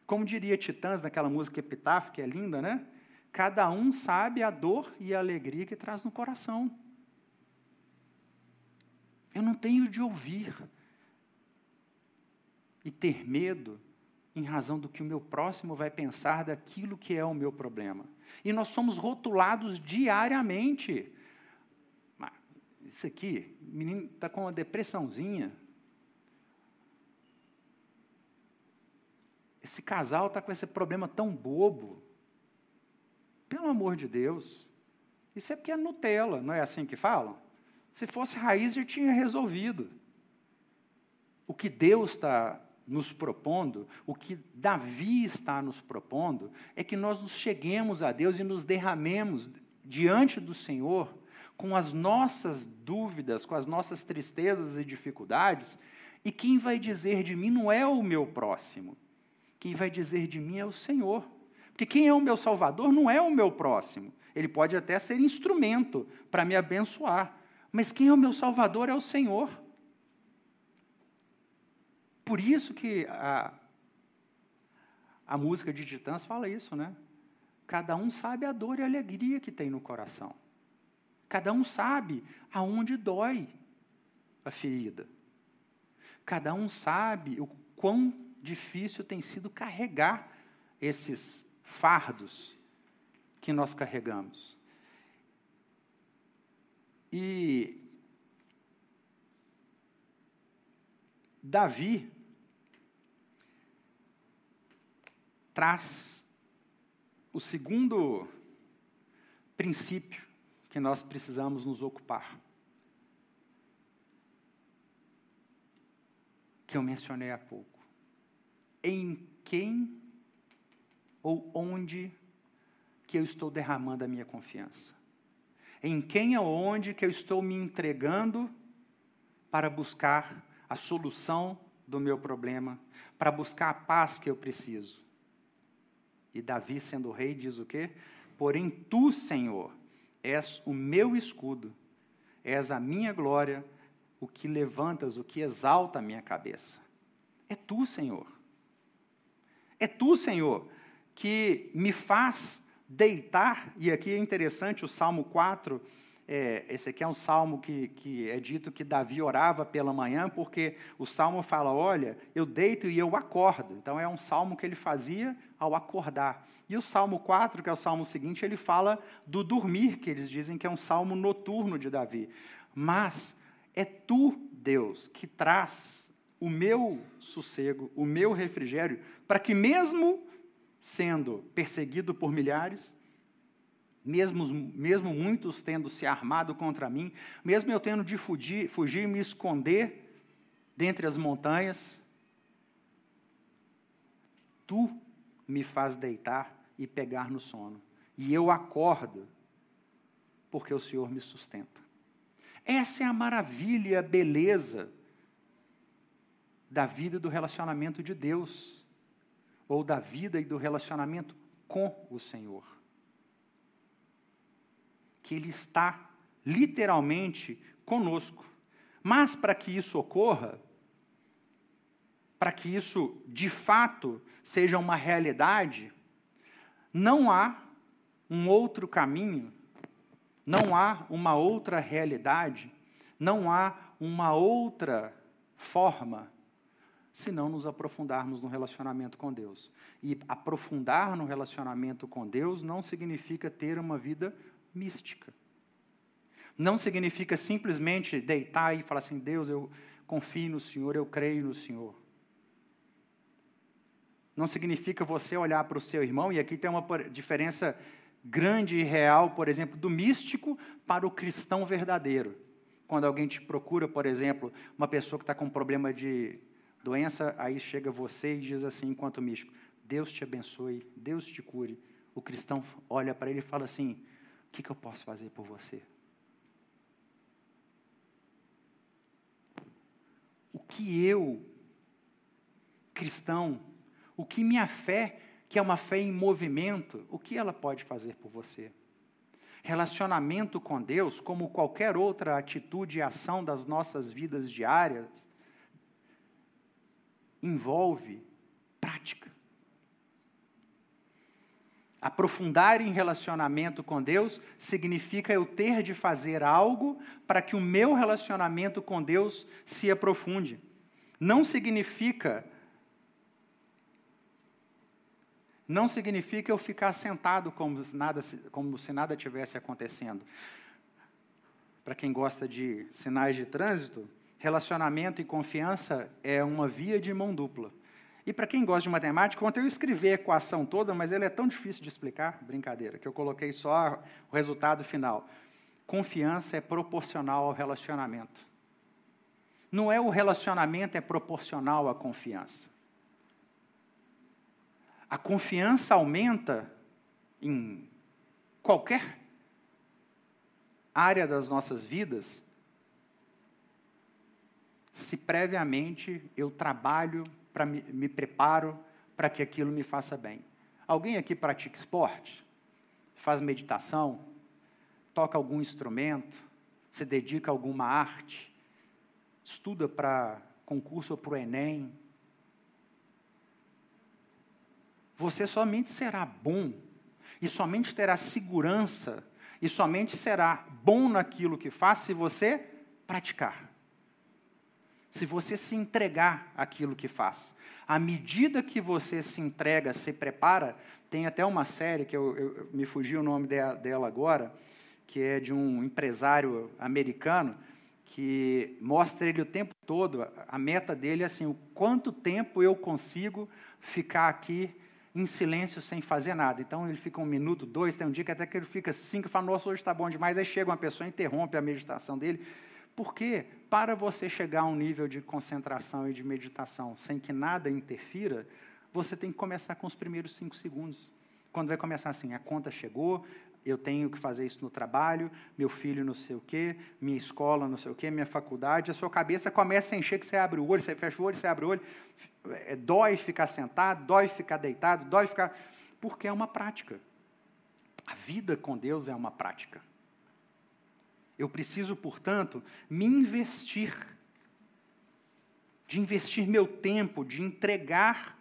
Como diria Titãs naquela música Epitáfio, que é linda, né? Cada um sabe a dor e a alegria que traz no coração. Eu não tenho de ouvir e ter medo em razão do que o meu próximo vai pensar daquilo que é o meu problema. E nós somos rotulados diariamente. Isso aqui, menino está com uma depressãozinha. Esse casal está com esse problema tão bobo. Pelo amor de Deus. Isso é porque é Nutella, não é assim que falam? Se fosse raiz, já tinha resolvido. O que Deus está nos propondo, o que Davi está nos propondo, é que nós nos cheguemos a Deus e nos derramemos diante do Senhor com as nossas dúvidas, com as nossas tristezas e dificuldades, e quem vai dizer de mim não é o meu próximo, quem vai dizer de mim é o Senhor. Porque quem é o meu Salvador não é o meu próximo. Ele pode até ser instrumento para me abençoar, mas quem é o meu Salvador é o Senhor. Por isso que a, a música de Titãs fala isso, né? Cada um sabe a dor e a alegria que tem no coração. Cada um sabe aonde dói a ferida. Cada um sabe o quão difícil tem sido carregar esses fardos que nós carregamos. E Davi traz o segundo princípio que nós precisamos nos ocupar. Que eu mencionei há pouco. Em quem ou onde que eu estou derramando a minha confiança? Em quem ou onde que eu estou me entregando para buscar a solução do meu problema, para buscar a paz que eu preciso. E Davi, sendo rei, diz o quê? Porém, tu, Senhor, és o meu escudo, és a minha glória, o que levantas, o que exalta a minha cabeça. É tu, Senhor. É tu, Senhor, que me faz deitar, e aqui é interessante o Salmo 4, é, esse aqui é um salmo que, que é dito que Davi orava pela manhã, porque o salmo fala: Olha, eu deito e eu acordo. Então é um salmo que ele fazia ao acordar. E o salmo 4, que é o salmo seguinte, ele fala do dormir, que eles dizem que é um salmo noturno de Davi. Mas é tu, Deus, que traz o meu sossego, o meu refrigério, para que mesmo sendo perseguido por milhares, mesmo, mesmo muitos tendo se armado contra mim, mesmo eu tendo de fugir, fugir e me esconder dentre as montanhas, tu me faz deitar e pegar no sono, e eu acordo, porque o Senhor me sustenta. Essa é a maravilha a beleza da vida e do relacionamento de Deus, ou da vida e do relacionamento com o Senhor que Ele está literalmente conosco. Mas para que isso ocorra, para que isso de fato seja uma realidade, não há um outro caminho, não há uma outra realidade, não há uma outra forma, se não nos aprofundarmos no relacionamento com Deus. E aprofundar no relacionamento com Deus não significa ter uma vida mística. Não significa simplesmente deitar e falar assim: Deus, eu confio no Senhor, eu creio no Senhor. Não significa você olhar para o seu irmão, e aqui tem uma diferença grande e real, por exemplo, do místico para o cristão verdadeiro. Quando alguém te procura, por exemplo, uma pessoa que está com um problema de doença, aí chega você e diz assim, enquanto místico: Deus te abençoe, Deus te cure. O cristão olha para ele e fala assim: O que, que eu posso fazer por você? O que eu, cristão, o que minha fé, que é uma fé em movimento, o que ela pode fazer por você? Relacionamento com Deus, como qualquer outra atitude e ação das nossas vidas diárias, envolve prática. Aprofundar em relacionamento com Deus significa eu ter de fazer algo para que o meu relacionamento com Deus se aprofunde. Não significa não significa eu ficar sentado como se nada, como se nada tivesse acontecendo. Para quem gosta de sinais de trânsito, relacionamento e confiança é uma via de mão dupla. E para quem gosta de matemática, ontem eu escrevi a equação toda, mas ela é tão difícil de explicar, brincadeira, que eu coloquei só o resultado final. Confiança é proporcional ao relacionamento. Não é o relacionamento é proporcional à confiança. A confiança aumenta em qualquer área das nossas vidas se previamente eu trabalho, para me, me preparo para que aquilo me faça bem. Alguém aqui pratica esporte? Faz meditação? Toca algum instrumento? Se dedica a alguma arte? Estuda para concurso ou para o Enem? Você somente será bom e somente terá segurança e somente será bom naquilo que faz se você praticar se você se entregar àquilo que faz. À medida que você se entrega, se prepara, tem até uma série que eu, eu me fugiu o nome dela, agora, que é de um empresário americano que mostra ele o tempo todo, a meta dele é assim, o quanto tempo eu consigo ficar aqui em silêncio sem fazer nada. Então ele fica um minuto, dois, tem um dia que até que ele fica cinco fala, nossa, hoje está bom demais. Aí chega uma pessoa, interrompe a meditação dele. Por quê? Para você chegar a um nível de concentração e de meditação sem que nada interfira, você tem que começar com os primeiros cinco segundos. Quando vai começar assim, a conta chegou, eu tenho que fazer isso no trabalho, meu filho não sei o quê, minha escola não sei o quê, minha faculdade, a sua cabeça começa a encher que você abre o olho, você fecha o olho, você abre o olho, é, dói ficar sentado, dói ficar deitado, dói ficar... Porque é uma prática. A vida com Deus é uma prática. Eu preciso, portanto, me investir, de investir meu tempo, de entregar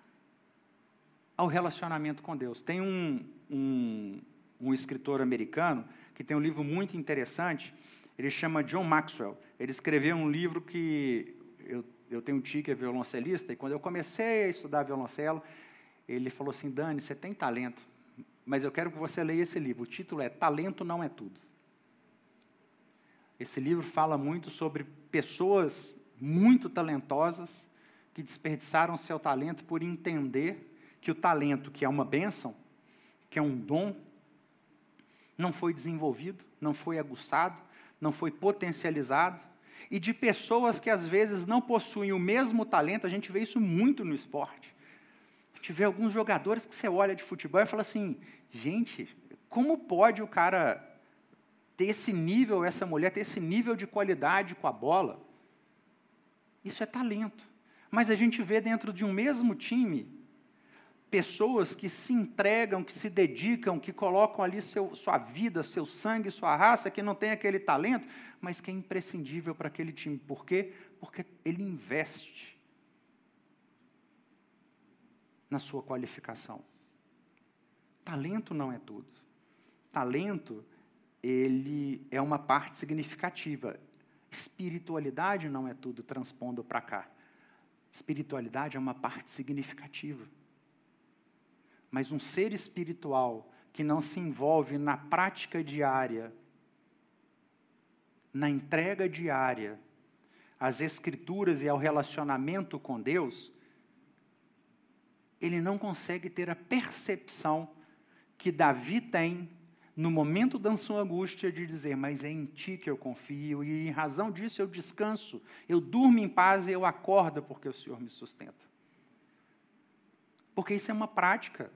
ao relacionamento com Deus. Tem um, um, um escritor americano que tem um livro muito interessante, ele chama John Maxwell. Ele escreveu um livro que eu, eu tenho um tio que é violoncelista, e quando eu comecei a estudar violoncelo, ele falou assim: Dani, você tem talento, mas eu quero que você leia esse livro. O título é Talento Não é Tudo. Esse livro fala muito sobre pessoas muito talentosas que desperdiçaram seu talento por entender que o talento, que é uma bênção, que é um dom, não foi desenvolvido, não foi aguçado, não foi potencializado, e de pessoas que às vezes não possuem o mesmo talento, a gente vê isso muito no esporte. A gente vê alguns jogadores que você olha de futebol e fala assim: gente, como pode o cara ter esse nível, essa mulher ter esse nível de qualidade com a bola. Isso é talento. Mas a gente vê dentro de um mesmo time pessoas que se entregam, que se dedicam, que colocam ali seu, sua vida, seu sangue, sua raça, que não tem aquele talento, mas que é imprescindível para aquele time. Por quê? Porque ele investe na sua qualificação. Talento não é tudo. Talento ele é uma parte significativa. Espiritualidade não é tudo transpondo para cá. Espiritualidade é uma parte significativa. Mas um ser espiritual que não se envolve na prática diária, na entrega diária, às Escrituras e ao relacionamento com Deus, ele não consegue ter a percepção que Davi tem no momento da sua angústia, de dizer: Mas é em ti que eu confio, e em razão disso eu descanso, eu durmo em paz e eu acordo porque o Senhor me sustenta. Porque isso é uma prática.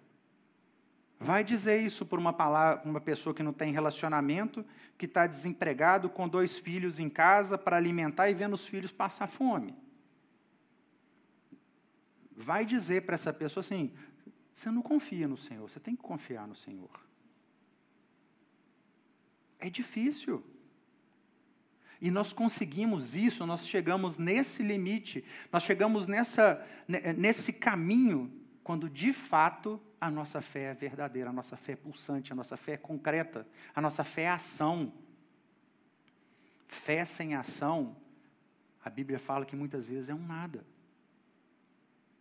Vai dizer isso por uma, palavra, uma pessoa que não tem relacionamento, que está desempregado, com dois filhos em casa para alimentar e vendo os filhos passar fome. Vai dizer para essa pessoa assim: você não confia no Senhor, você tem que confiar no Senhor. É difícil. E nós conseguimos isso, nós chegamos nesse limite, nós chegamos nessa, nesse caminho, quando de fato a nossa fé é verdadeira, a nossa fé é pulsante, a nossa fé é concreta, a nossa fé é ação. Fé sem ação, a Bíblia fala que muitas vezes é um nada.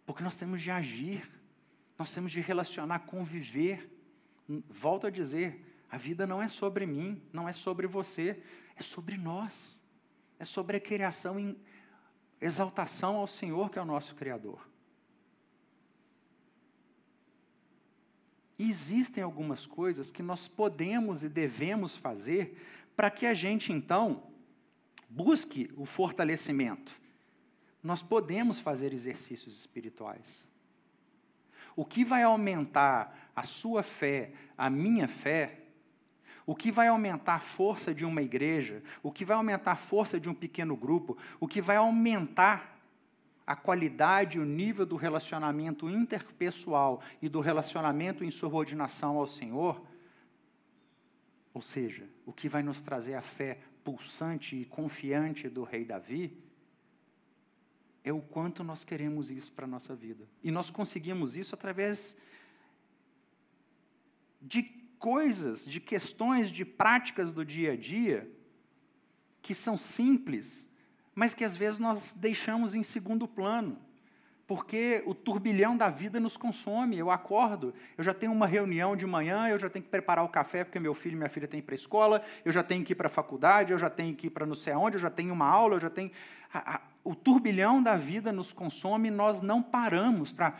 Porque nós temos de agir, nós temos de relacionar, conviver. Volto a dizer, a vida não é sobre mim, não é sobre você, é sobre nós. É sobre a criação em exaltação ao Senhor, que é o nosso Criador. E existem algumas coisas que nós podemos e devemos fazer para que a gente, então, busque o fortalecimento. Nós podemos fazer exercícios espirituais. O que vai aumentar a sua fé, a minha fé, o que vai aumentar a força de uma igreja, o que vai aumentar a força de um pequeno grupo, o que vai aumentar a qualidade, o nível do relacionamento interpessoal e do relacionamento em subordinação ao Senhor, ou seja, o que vai nos trazer a fé pulsante e confiante do rei Davi, é o quanto nós queremos isso para a nossa vida. E nós conseguimos isso através de coisas, de questões, de práticas do dia a dia, que são simples, mas que às vezes nós deixamos em segundo plano, porque o turbilhão da vida nos consome. Eu acordo, eu já tenho uma reunião de manhã, eu já tenho que preparar o café porque meu filho e minha filha têm para a escola, eu já tenho que ir para a faculdade, eu já tenho que ir para não sei aonde, eu já tenho uma aula, eu já tenho. o turbilhão da vida nos consome e nós não paramos para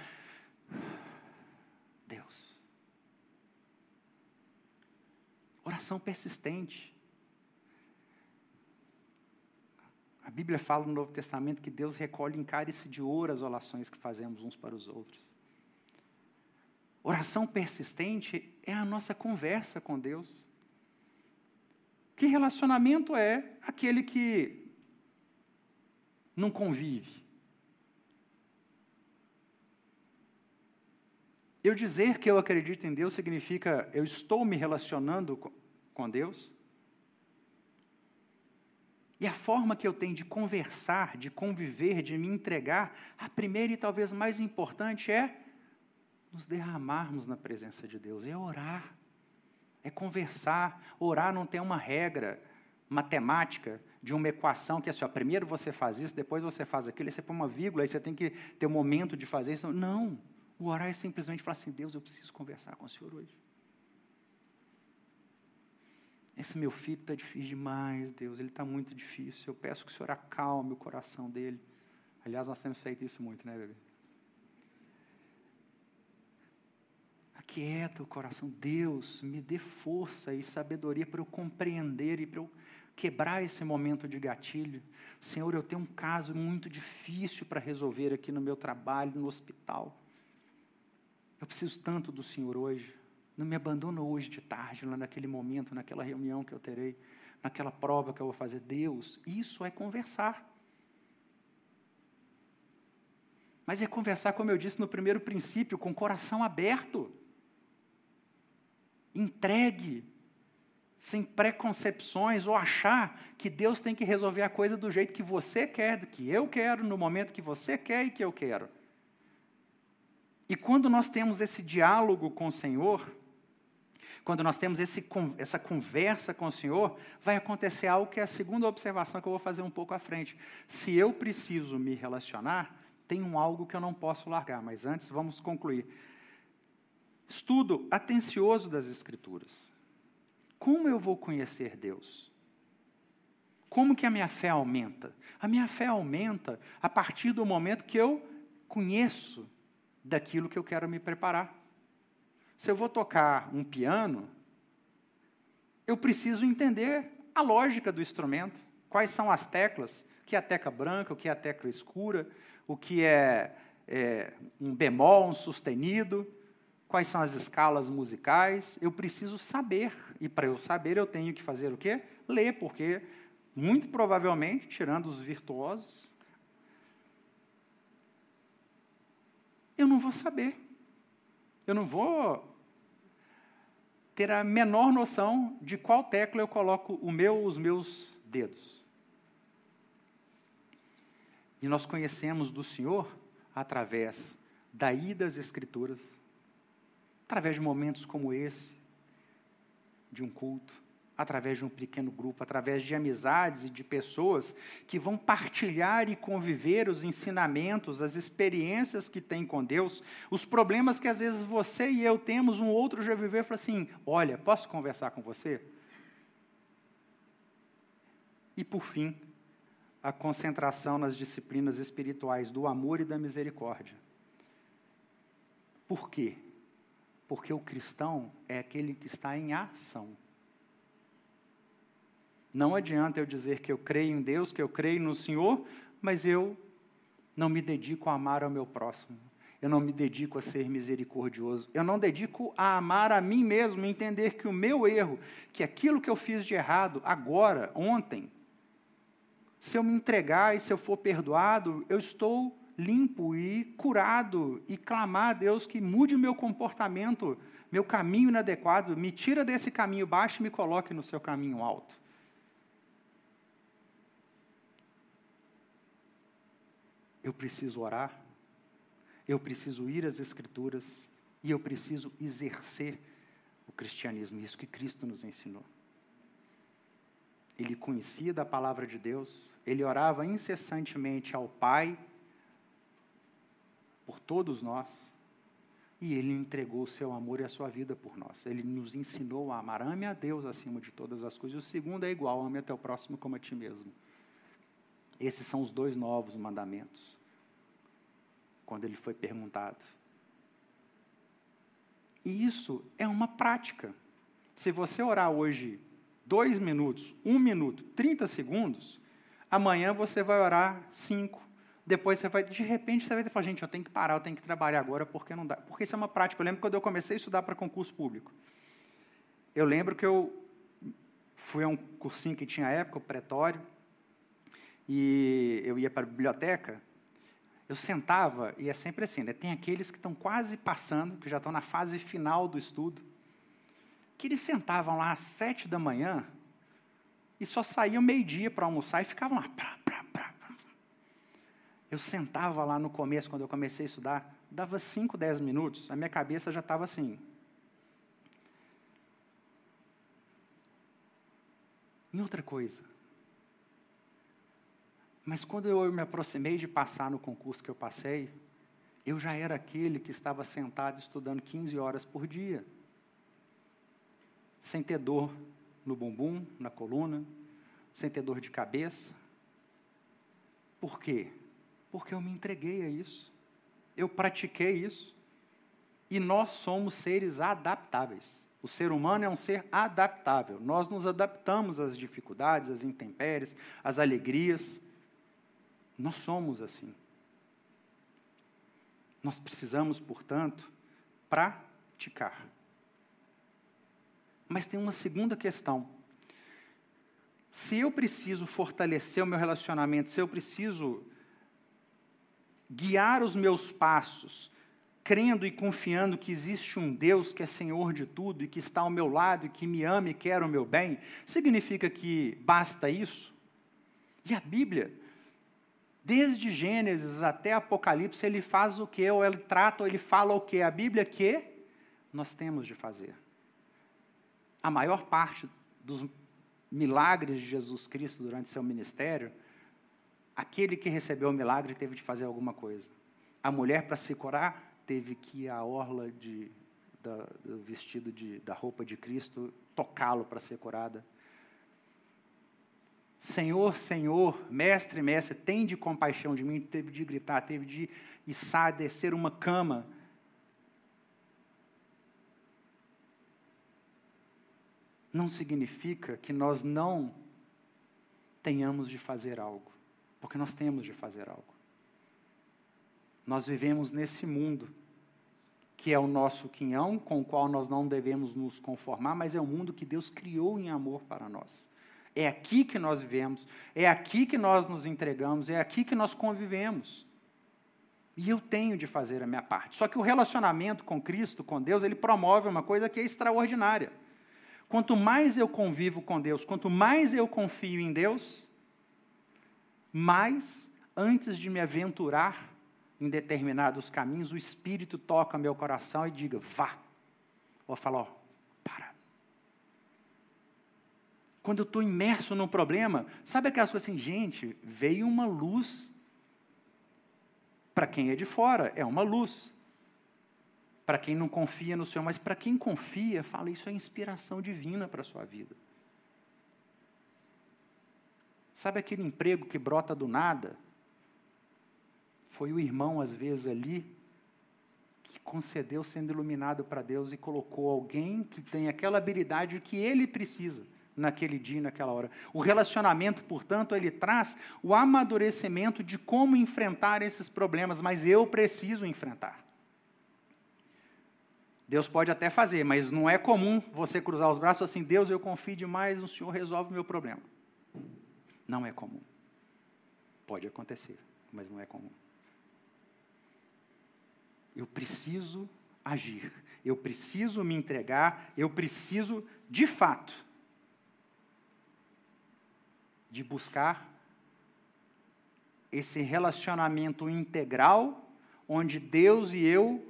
Oração persistente. A Bíblia fala no Novo Testamento que Deus recolhe em cálice de ouro as orações que fazemos uns para os outros. Oração persistente é a nossa conversa com Deus. Que relacionamento é aquele que não convive? Eu dizer que eu acredito em Deus significa eu estou me relacionando com Deus? E a forma que eu tenho de conversar, de conviver, de me entregar, a primeira e talvez mais importante é nos derramarmos na presença de Deus, é orar, é conversar. Orar não tem uma regra matemática de uma equação que é assim, ó, primeiro você faz isso, depois você faz aquilo, aí você põe uma vírgula, aí você tem que ter um momento de fazer isso. Não. O orar é simplesmente falar assim: Deus, eu preciso conversar com o Senhor hoje. Esse meu filho está difícil demais, Deus, ele está muito difícil. Eu peço que o Senhor acalme o coração dele. Aliás, nós temos feito isso muito, né, bebê? Aquieta o coração. Deus, me dê força e sabedoria para eu compreender e para eu quebrar esse momento de gatilho. Senhor, eu tenho um caso muito difícil para resolver aqui no meu trabalho, no hospital. Eu preciso tanto do Senhor hoje. Não me abandona hoje de tarde, lá naquele momento, naquela reunião que eu terei, naquela prova que eu vou fazer. Deus, isso é conversar. Mas é conversar, como eu disse no primeiro princípio, com o coração aberto. Entregue, sem preconcepções, ou achar que Deus tem que resolver a coisa do jeito que você quer, que eu quero, no momento que você quer e que eu quero. E quando nós temos esse diálogo com o Senhor, quando nós temos esse, essa conversa com o Senhor, vai acontecer algo que é a segunda observação que eu vou fazer um pouco à frente. Se eu preciso me relacionar, tem um algo que eu não posso largar, mas antes vamos concluir. Estudo atencioso das Escrituras. Como eu vou conhecer Deus? Como que a minha fé aumenta? A minha fé aumenta a partir do momento que eu conheço daquilo que eu quero me preparar. Se eu vou tocar um piano, eu preciso entender a lógica do instrumento, quais são as teclas, o que é a tecla branca, o que é a tecla escura, o que é, é um bemol, um sustenido, quais são as escalas musicais, eu preciso saber. E para eu saber, eu tenho que fazer o quê? Ler, porque muito provavelmente, tirando os virtuosos, eu não vou saber. Eu não vou ter a menor noção de qual tecla eu coloco o meu os meus dedos. E nós conhecemos do Senhor através daí das Escrituras, através de momentos como esse, de um culto, através de um pequeno grupo, através de amizades e de pessoas que vão partilhar e conviver os ensinamentos, as experiências que têm com Deus, os problemas que às vezes você e eu temos, um outro já viveu e fala assim: Olha, posso conversar com você? E por fim, a concentração nas disciplinas espirituais do amor e da misericórdia. Por quê? Porque o cristão é aquele que está em ação. Não adianta eu dizer que eu creio em Deus, que eu creio no Senhor, mas eu não me dedico a amar ao meu próximo. Eu não me dedico a ser misericordioso. Eu não dedico a amar a mim mesmo, entender que o meu erro, que aquilo que eu fiz de errado agora, ontem, se eu me entregar e se eu for perdoado, eu estou limpo e curado e clamar a Deus que mude meu comportamento, meu caminho inadequado, me tira desse caminho baixo e me coloque no seu caminho alto. Eu preciso orar, eu preciso ir às Escrituras e eu preciso exercer o cristianismo, isso que Cristo nos ensinou. Ele conhecia da palavra de Deus, ele orava incessantemente ao Pai por todos nós, e ele entregou o seu amor e a sua vida por nós. Ele nos ensinou a amar. Ame a Deus acima de todas as coisas. O segundo é igual, ame até o próximo como a ti mesmo. Esses são os dois novos mandamentos. Quando ele foi perguntado. E isso é uma prática. Se você orar hoje dois minutos, um minuto, 30 segundos, amanhã você vai orar cinco. Depois você vai, de repente, você vai falar, gente, eu tenho que parar, eu tenho que trabalhar agora, porque não dá. Porque isso é uma prática. Eu lembro quando eu comecei a estudar para concurso público. Eu lembro que eu fui a um cursinho que tinha época, o pretório, e eu ia para a biblioteca, eu sentava, e é sempre assim, né? tem aqueles que estão quase passando, que já estão na fase final do estudo, que eles sentavam lá às sete da manhã e só saíam meio-dia para almoçar e ficavam lá. Prá, prá, prá, eu sentava lá no começo, quando eu comecei a estudar, dava cinco, dez minutos, a minha cabeça já estava assim. E outra coisa, mas quando eu me aproximei de passar no concurso que eu passei, eu já era aquele que estava sentado estudando 15 horas por dia, sem ter dor no bumbum, na coluna, sem ter dor de cabeça. Por quê? Porque eu me entreguei a isso, eu pratiquei isso, e nós somos seres adaptáveis. O ser humano é um ser adaptável. Nós nos adaptamos às dificuldades, às intempéries, às alegrias. Nós somos assim. Nós precisamos, portanto, praticar. Mas tem uma segunda questão. Se eu preciso fortalecer o meu relacionamento, se eu preciso guiar os meus passos, crendo e confiando que existe um Deus que é Senhor de tudo e que está ao meu lado e que me ama e quer o meu bem, significa que basta isso? E a Bíblia Desde Gênesis até Apocalipse, ele faz o que? Ou ele trata, ou ele fala o que? A Bíblia que nós temos de fazer. A maior parte dos milagres de Jesus Cristo durante seu ministério, aquele que recebeu o milagre teve de fazer alguma coisa. A mulher, para se curar, teve que à orla de, da, do vestido de, da roupa de Cristo, tocá-lo para ser curada. Senhor, Senhor, mestre, mestre, tem de compaixão de mim, teve de gritar, teve de içar, descer uma cama. não significa que nós não tenhamos de fazer algo, porque nós temos de fazer algo. Nós vivemos nesse mundo que é o nosso quinhão, com o qual nós não devemos nos conformar, mas é o mundo que Deus criou em amor para nós. É aqui que nós vivemos, é aqui que nós nos entregamos, é aqui que nós convivemos. E eu tenho de fazer a minha parte. Só que o relacionamento com Cristo, com Deus, ele promove uma coisa que é extraordinária. Quanto mais eu convivo com Deus, quanto mais eu confio em Deus, mais, antes de me aventurar em determinados caminhos, o Espírito toca meu coração e diga, vá. Ou fala, ó, para. Quando eu estou imerso num problema, sabe aquelas coisas assim, gente, veio uma luz para quem é de fora, é uma luz. Para quem não confia no Senhor, mas para quem confia, fala, isso é inspiração divina para a sua vida. Sabe aquele emprego que brota do nada? Foi o irmão, às vezes, ali, que concedeu sendo iluminado para Deus e colocou alguém que tem aquela habilidade que ele precisa naquele dia, naquela hora. O relacionamento, portanto, ele traz o amadurecimento de como enfrentar esses problemas, mas eu preciso enfrentar. Deus pode até fazer, mas não é comum você cruzar os braços assim, Deus, eu confio demais, o Senhor resolve o meu problema. Não é comum. Pode acontecer, mas não é comum. Eu preciso agir, eu preciso me entregar, eu preciso, de fato, de buscar esse relacionamento integral, onde Deus e eu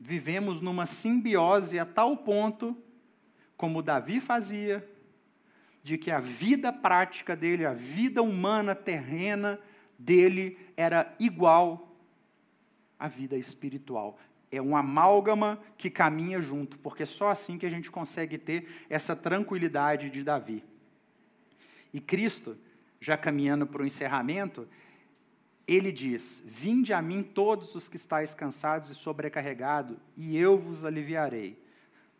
vivemos numa simbiose a tal ponto, como Davi fazia, de que a vida prática dele, a vida humana terrena dele era igual à vida espiritual. É um amálgama que caminha junto, porque só assim que a gente consegue ter essa tranquilidade de Davi. E Cristo, já caminhando para o encerramento, ele diz: Vinde a mim todos os que estáis cansados e sobrecarregados, e eu vos aliviarei.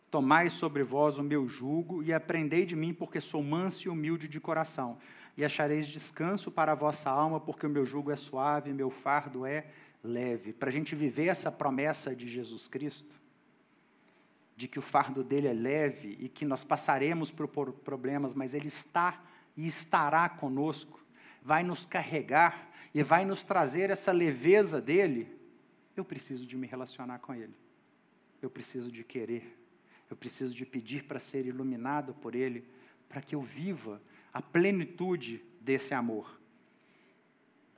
Tomai sobre vós o meu jugo e aprendei de mim, porque sou manso e humilde de coração, e achareis descanso para a vossa alma, porque o meu jugo é suave e meu fardo é leve. Para a gente viver essa promessa de Jesus Cristo, de que o fardo dele é leve e que nós passaremos por problemas, mas ele está e estará conosco, vai nos carregar e vai nos trazer essa leveza dele, eu preciso de me relacionar com ele. Eu preciso de querer. Eu preciso de pedir para ser iluminado por ele, para que eu viva a plenitude desse amor.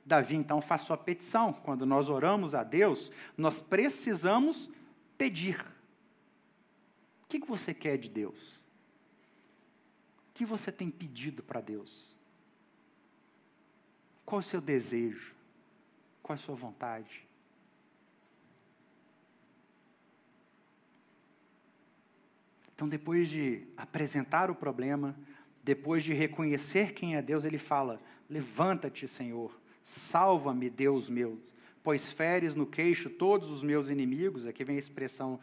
Davi então faz sua petição. Quando nós oramos a Deus, nós precisamos pedir. O que você quer de Deus? Que você tem pedido para Deus? Qual o seu desejo? Qual a sua vontade? Então, depois de apresentar o problema, depois de reconhecer quem é Deus, ele fala: Levanta-te, Senhor, salva-me, Deus meu, pois feres no queixo todos os meus inimigos. Aqui vem a expressão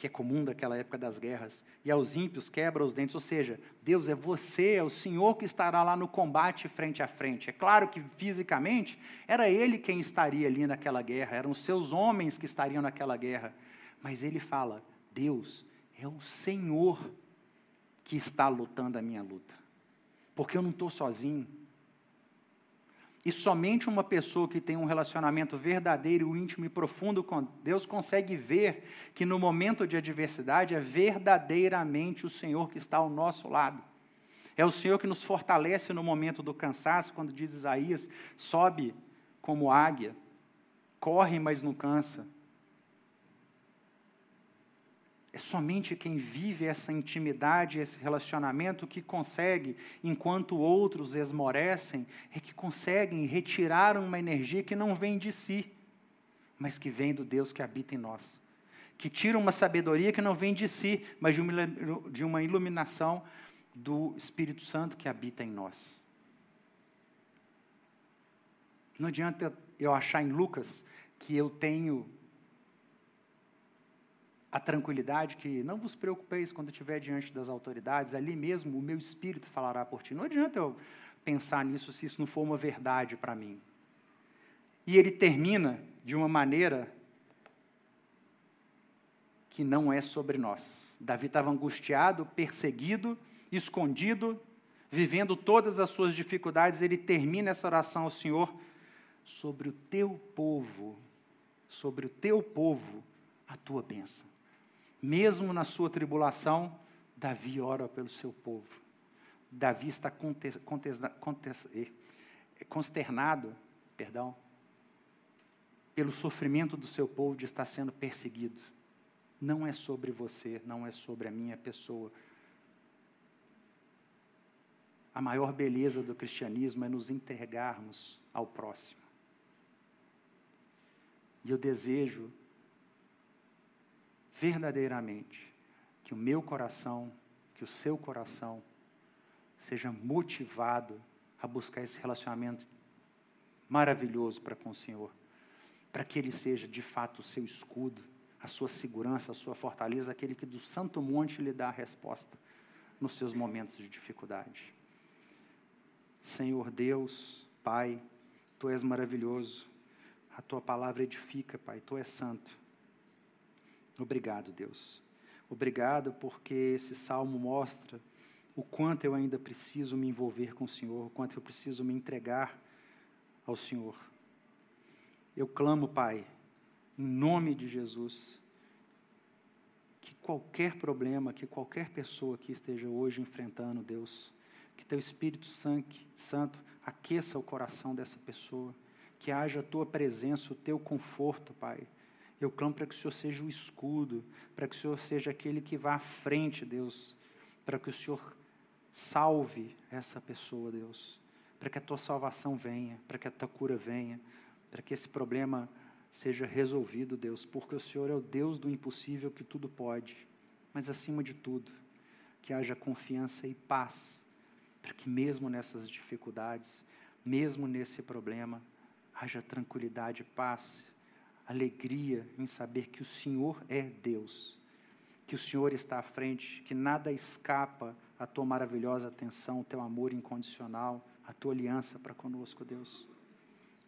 que é comum daquela época das guerras, e aos ímpios quebra os dentes, ou seja, Deus é você, é o Senhor que estará lá no combate frente a frente. É claro que fisicamente era ele quem estaria ali naquela guerra, eram os seus homens que estariam naquela guerra, mas ele fala: Deus é o Senhor que está lutando a minha luta, porque eu não estou sozinho, e somente uma pessoa que tem um relacionamento verdadeiro, íntimo e profundo com Deus consegue ver que no momento de adversidade é verdadeiramente o Senhor que está ao nosso lado. É o Senhor que nos fortalece no momento do cansaço, quando diz Isaías: sobe como águia, corre, mas não cansa, é somente quem vive essa intimidade, esse relacionamento, que consegue, enquanto outros esmorecem, é que conseguem retirar uma energia que não vem de si, mas que vem do Deus que habita em nós. Que tira uma sabedoria que não vem de si, mas de uma, iluminação do Espírito Santo que habita em nós. Não adianta eu achar em Lucas que eu tenho a tranquilidade que não vos preocupeis quando estiver diante das autoridades, ali mesmo o meu espírito falará por ti. Não adianta eu pensar nisso se isso não for uma verdade para mim. E ele termina de uma maneira que não é sobre nós. Davi estava angustiado, perseguido, escondido, vivendo todas as suas dificuldades. Ele termina essa oração ao Senhor sobre o teu povo, sobre o teu povo, a tua bênção. Mesmo na sua tribulação, Davi ora pelo seu povo. Davi está eh, consternado, perdão, pelo sofrimento do seu povo de estar sendo perseguido. Não é sobre você, não é sobre a minha pessoa. A maior beleza do cristianismo é nos entregarmos ao próximo. E eu desejo verdadeiramente que o meu coração, que o seu coração seja motivado a buscar esse relacionamento maravilhoso para com o Senhor, para que ele seja de fato o seu escudo, a sua segurança, a sua fortaleza, aquele que do santo monte lhe dá a resposta nos seus momentos de dificuldade. Senhor Deus, Pai, tu és maravilhoso, a tua palavra edifica, Pai, tu és santo. Obrigado, Deus. Obrigado porque esse salmo mostra o quanto eu ainda preciso me envolver com o Senhor, o quanto eu preciso me entregar ao Senhor. Eu clamo, Pai, em nome de Jesus, que qualquer problema, que qualquer pessoa que esteja hoje enfrentando, Deus, que Teu Espírito Santo aqueça o coração dessa pessoa, que haja a Tua presença, o Teu conforto, Pai eu clamo para que o Senhor seja o escudo, para que o Senhor seja aquele que vá à frente, Deus, para que o Senhor salve essa pessoa, Deus, para que a tua salvação venha, para que a tua cura venha, para que esse problema seja resolvido, Deus, porque o Senhor é o Deus do impossível que tudo pode, mas acima de tudo, que haja confiança e paz, para que mesmo nessas dificuldades, mesmo nesse problema, haja tranquilidade e paz alegria em saber que o Senhor é Deus, que o Senhor está à frente, que nada escapa à tua maravilhosa atenção, teu amor incondicional, a tua aliança para conosco, Deus.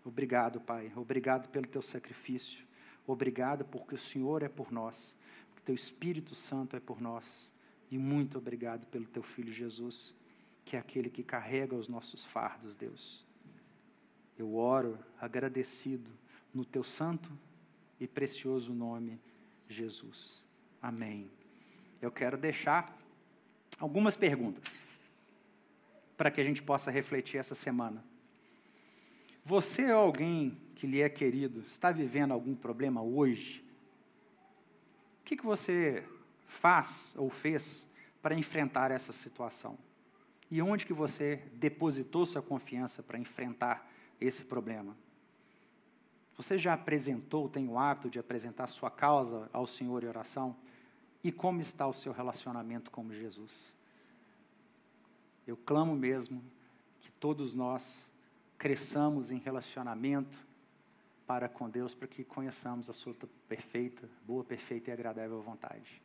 Obrigado, Pai. Obrigado pelo teu sacrifício. Obrigado porque o Senhor é por nós, porque teu Espírito Santo é por nós. E muito obrigado pelo teu filho Jesus, que é aquele que carrega os nossos fardos, Deus. Eu oro agradecido no teu santo e precioso nome, Jesus. Amém. Eu quero deixar algumas perguntas para que a gente possa refletir essa semana. Você ou alguém que lhe é querido está vivendo algum problema hoje? O que, que você faz ou fez para enfrentar essa situação? E onde que você depositou sua confiança para enfrentar esse problema? Você já apresentou, tem o hábito de apresentar sua causa ao Senhor em oração? E como está o seu relacionamento com Jesus? Eu clamo mesmo que todos nós cresçamos em relacionamento para com Deus, para que conheçamos a sua perfeita, boa, perfeita e agradável vontade.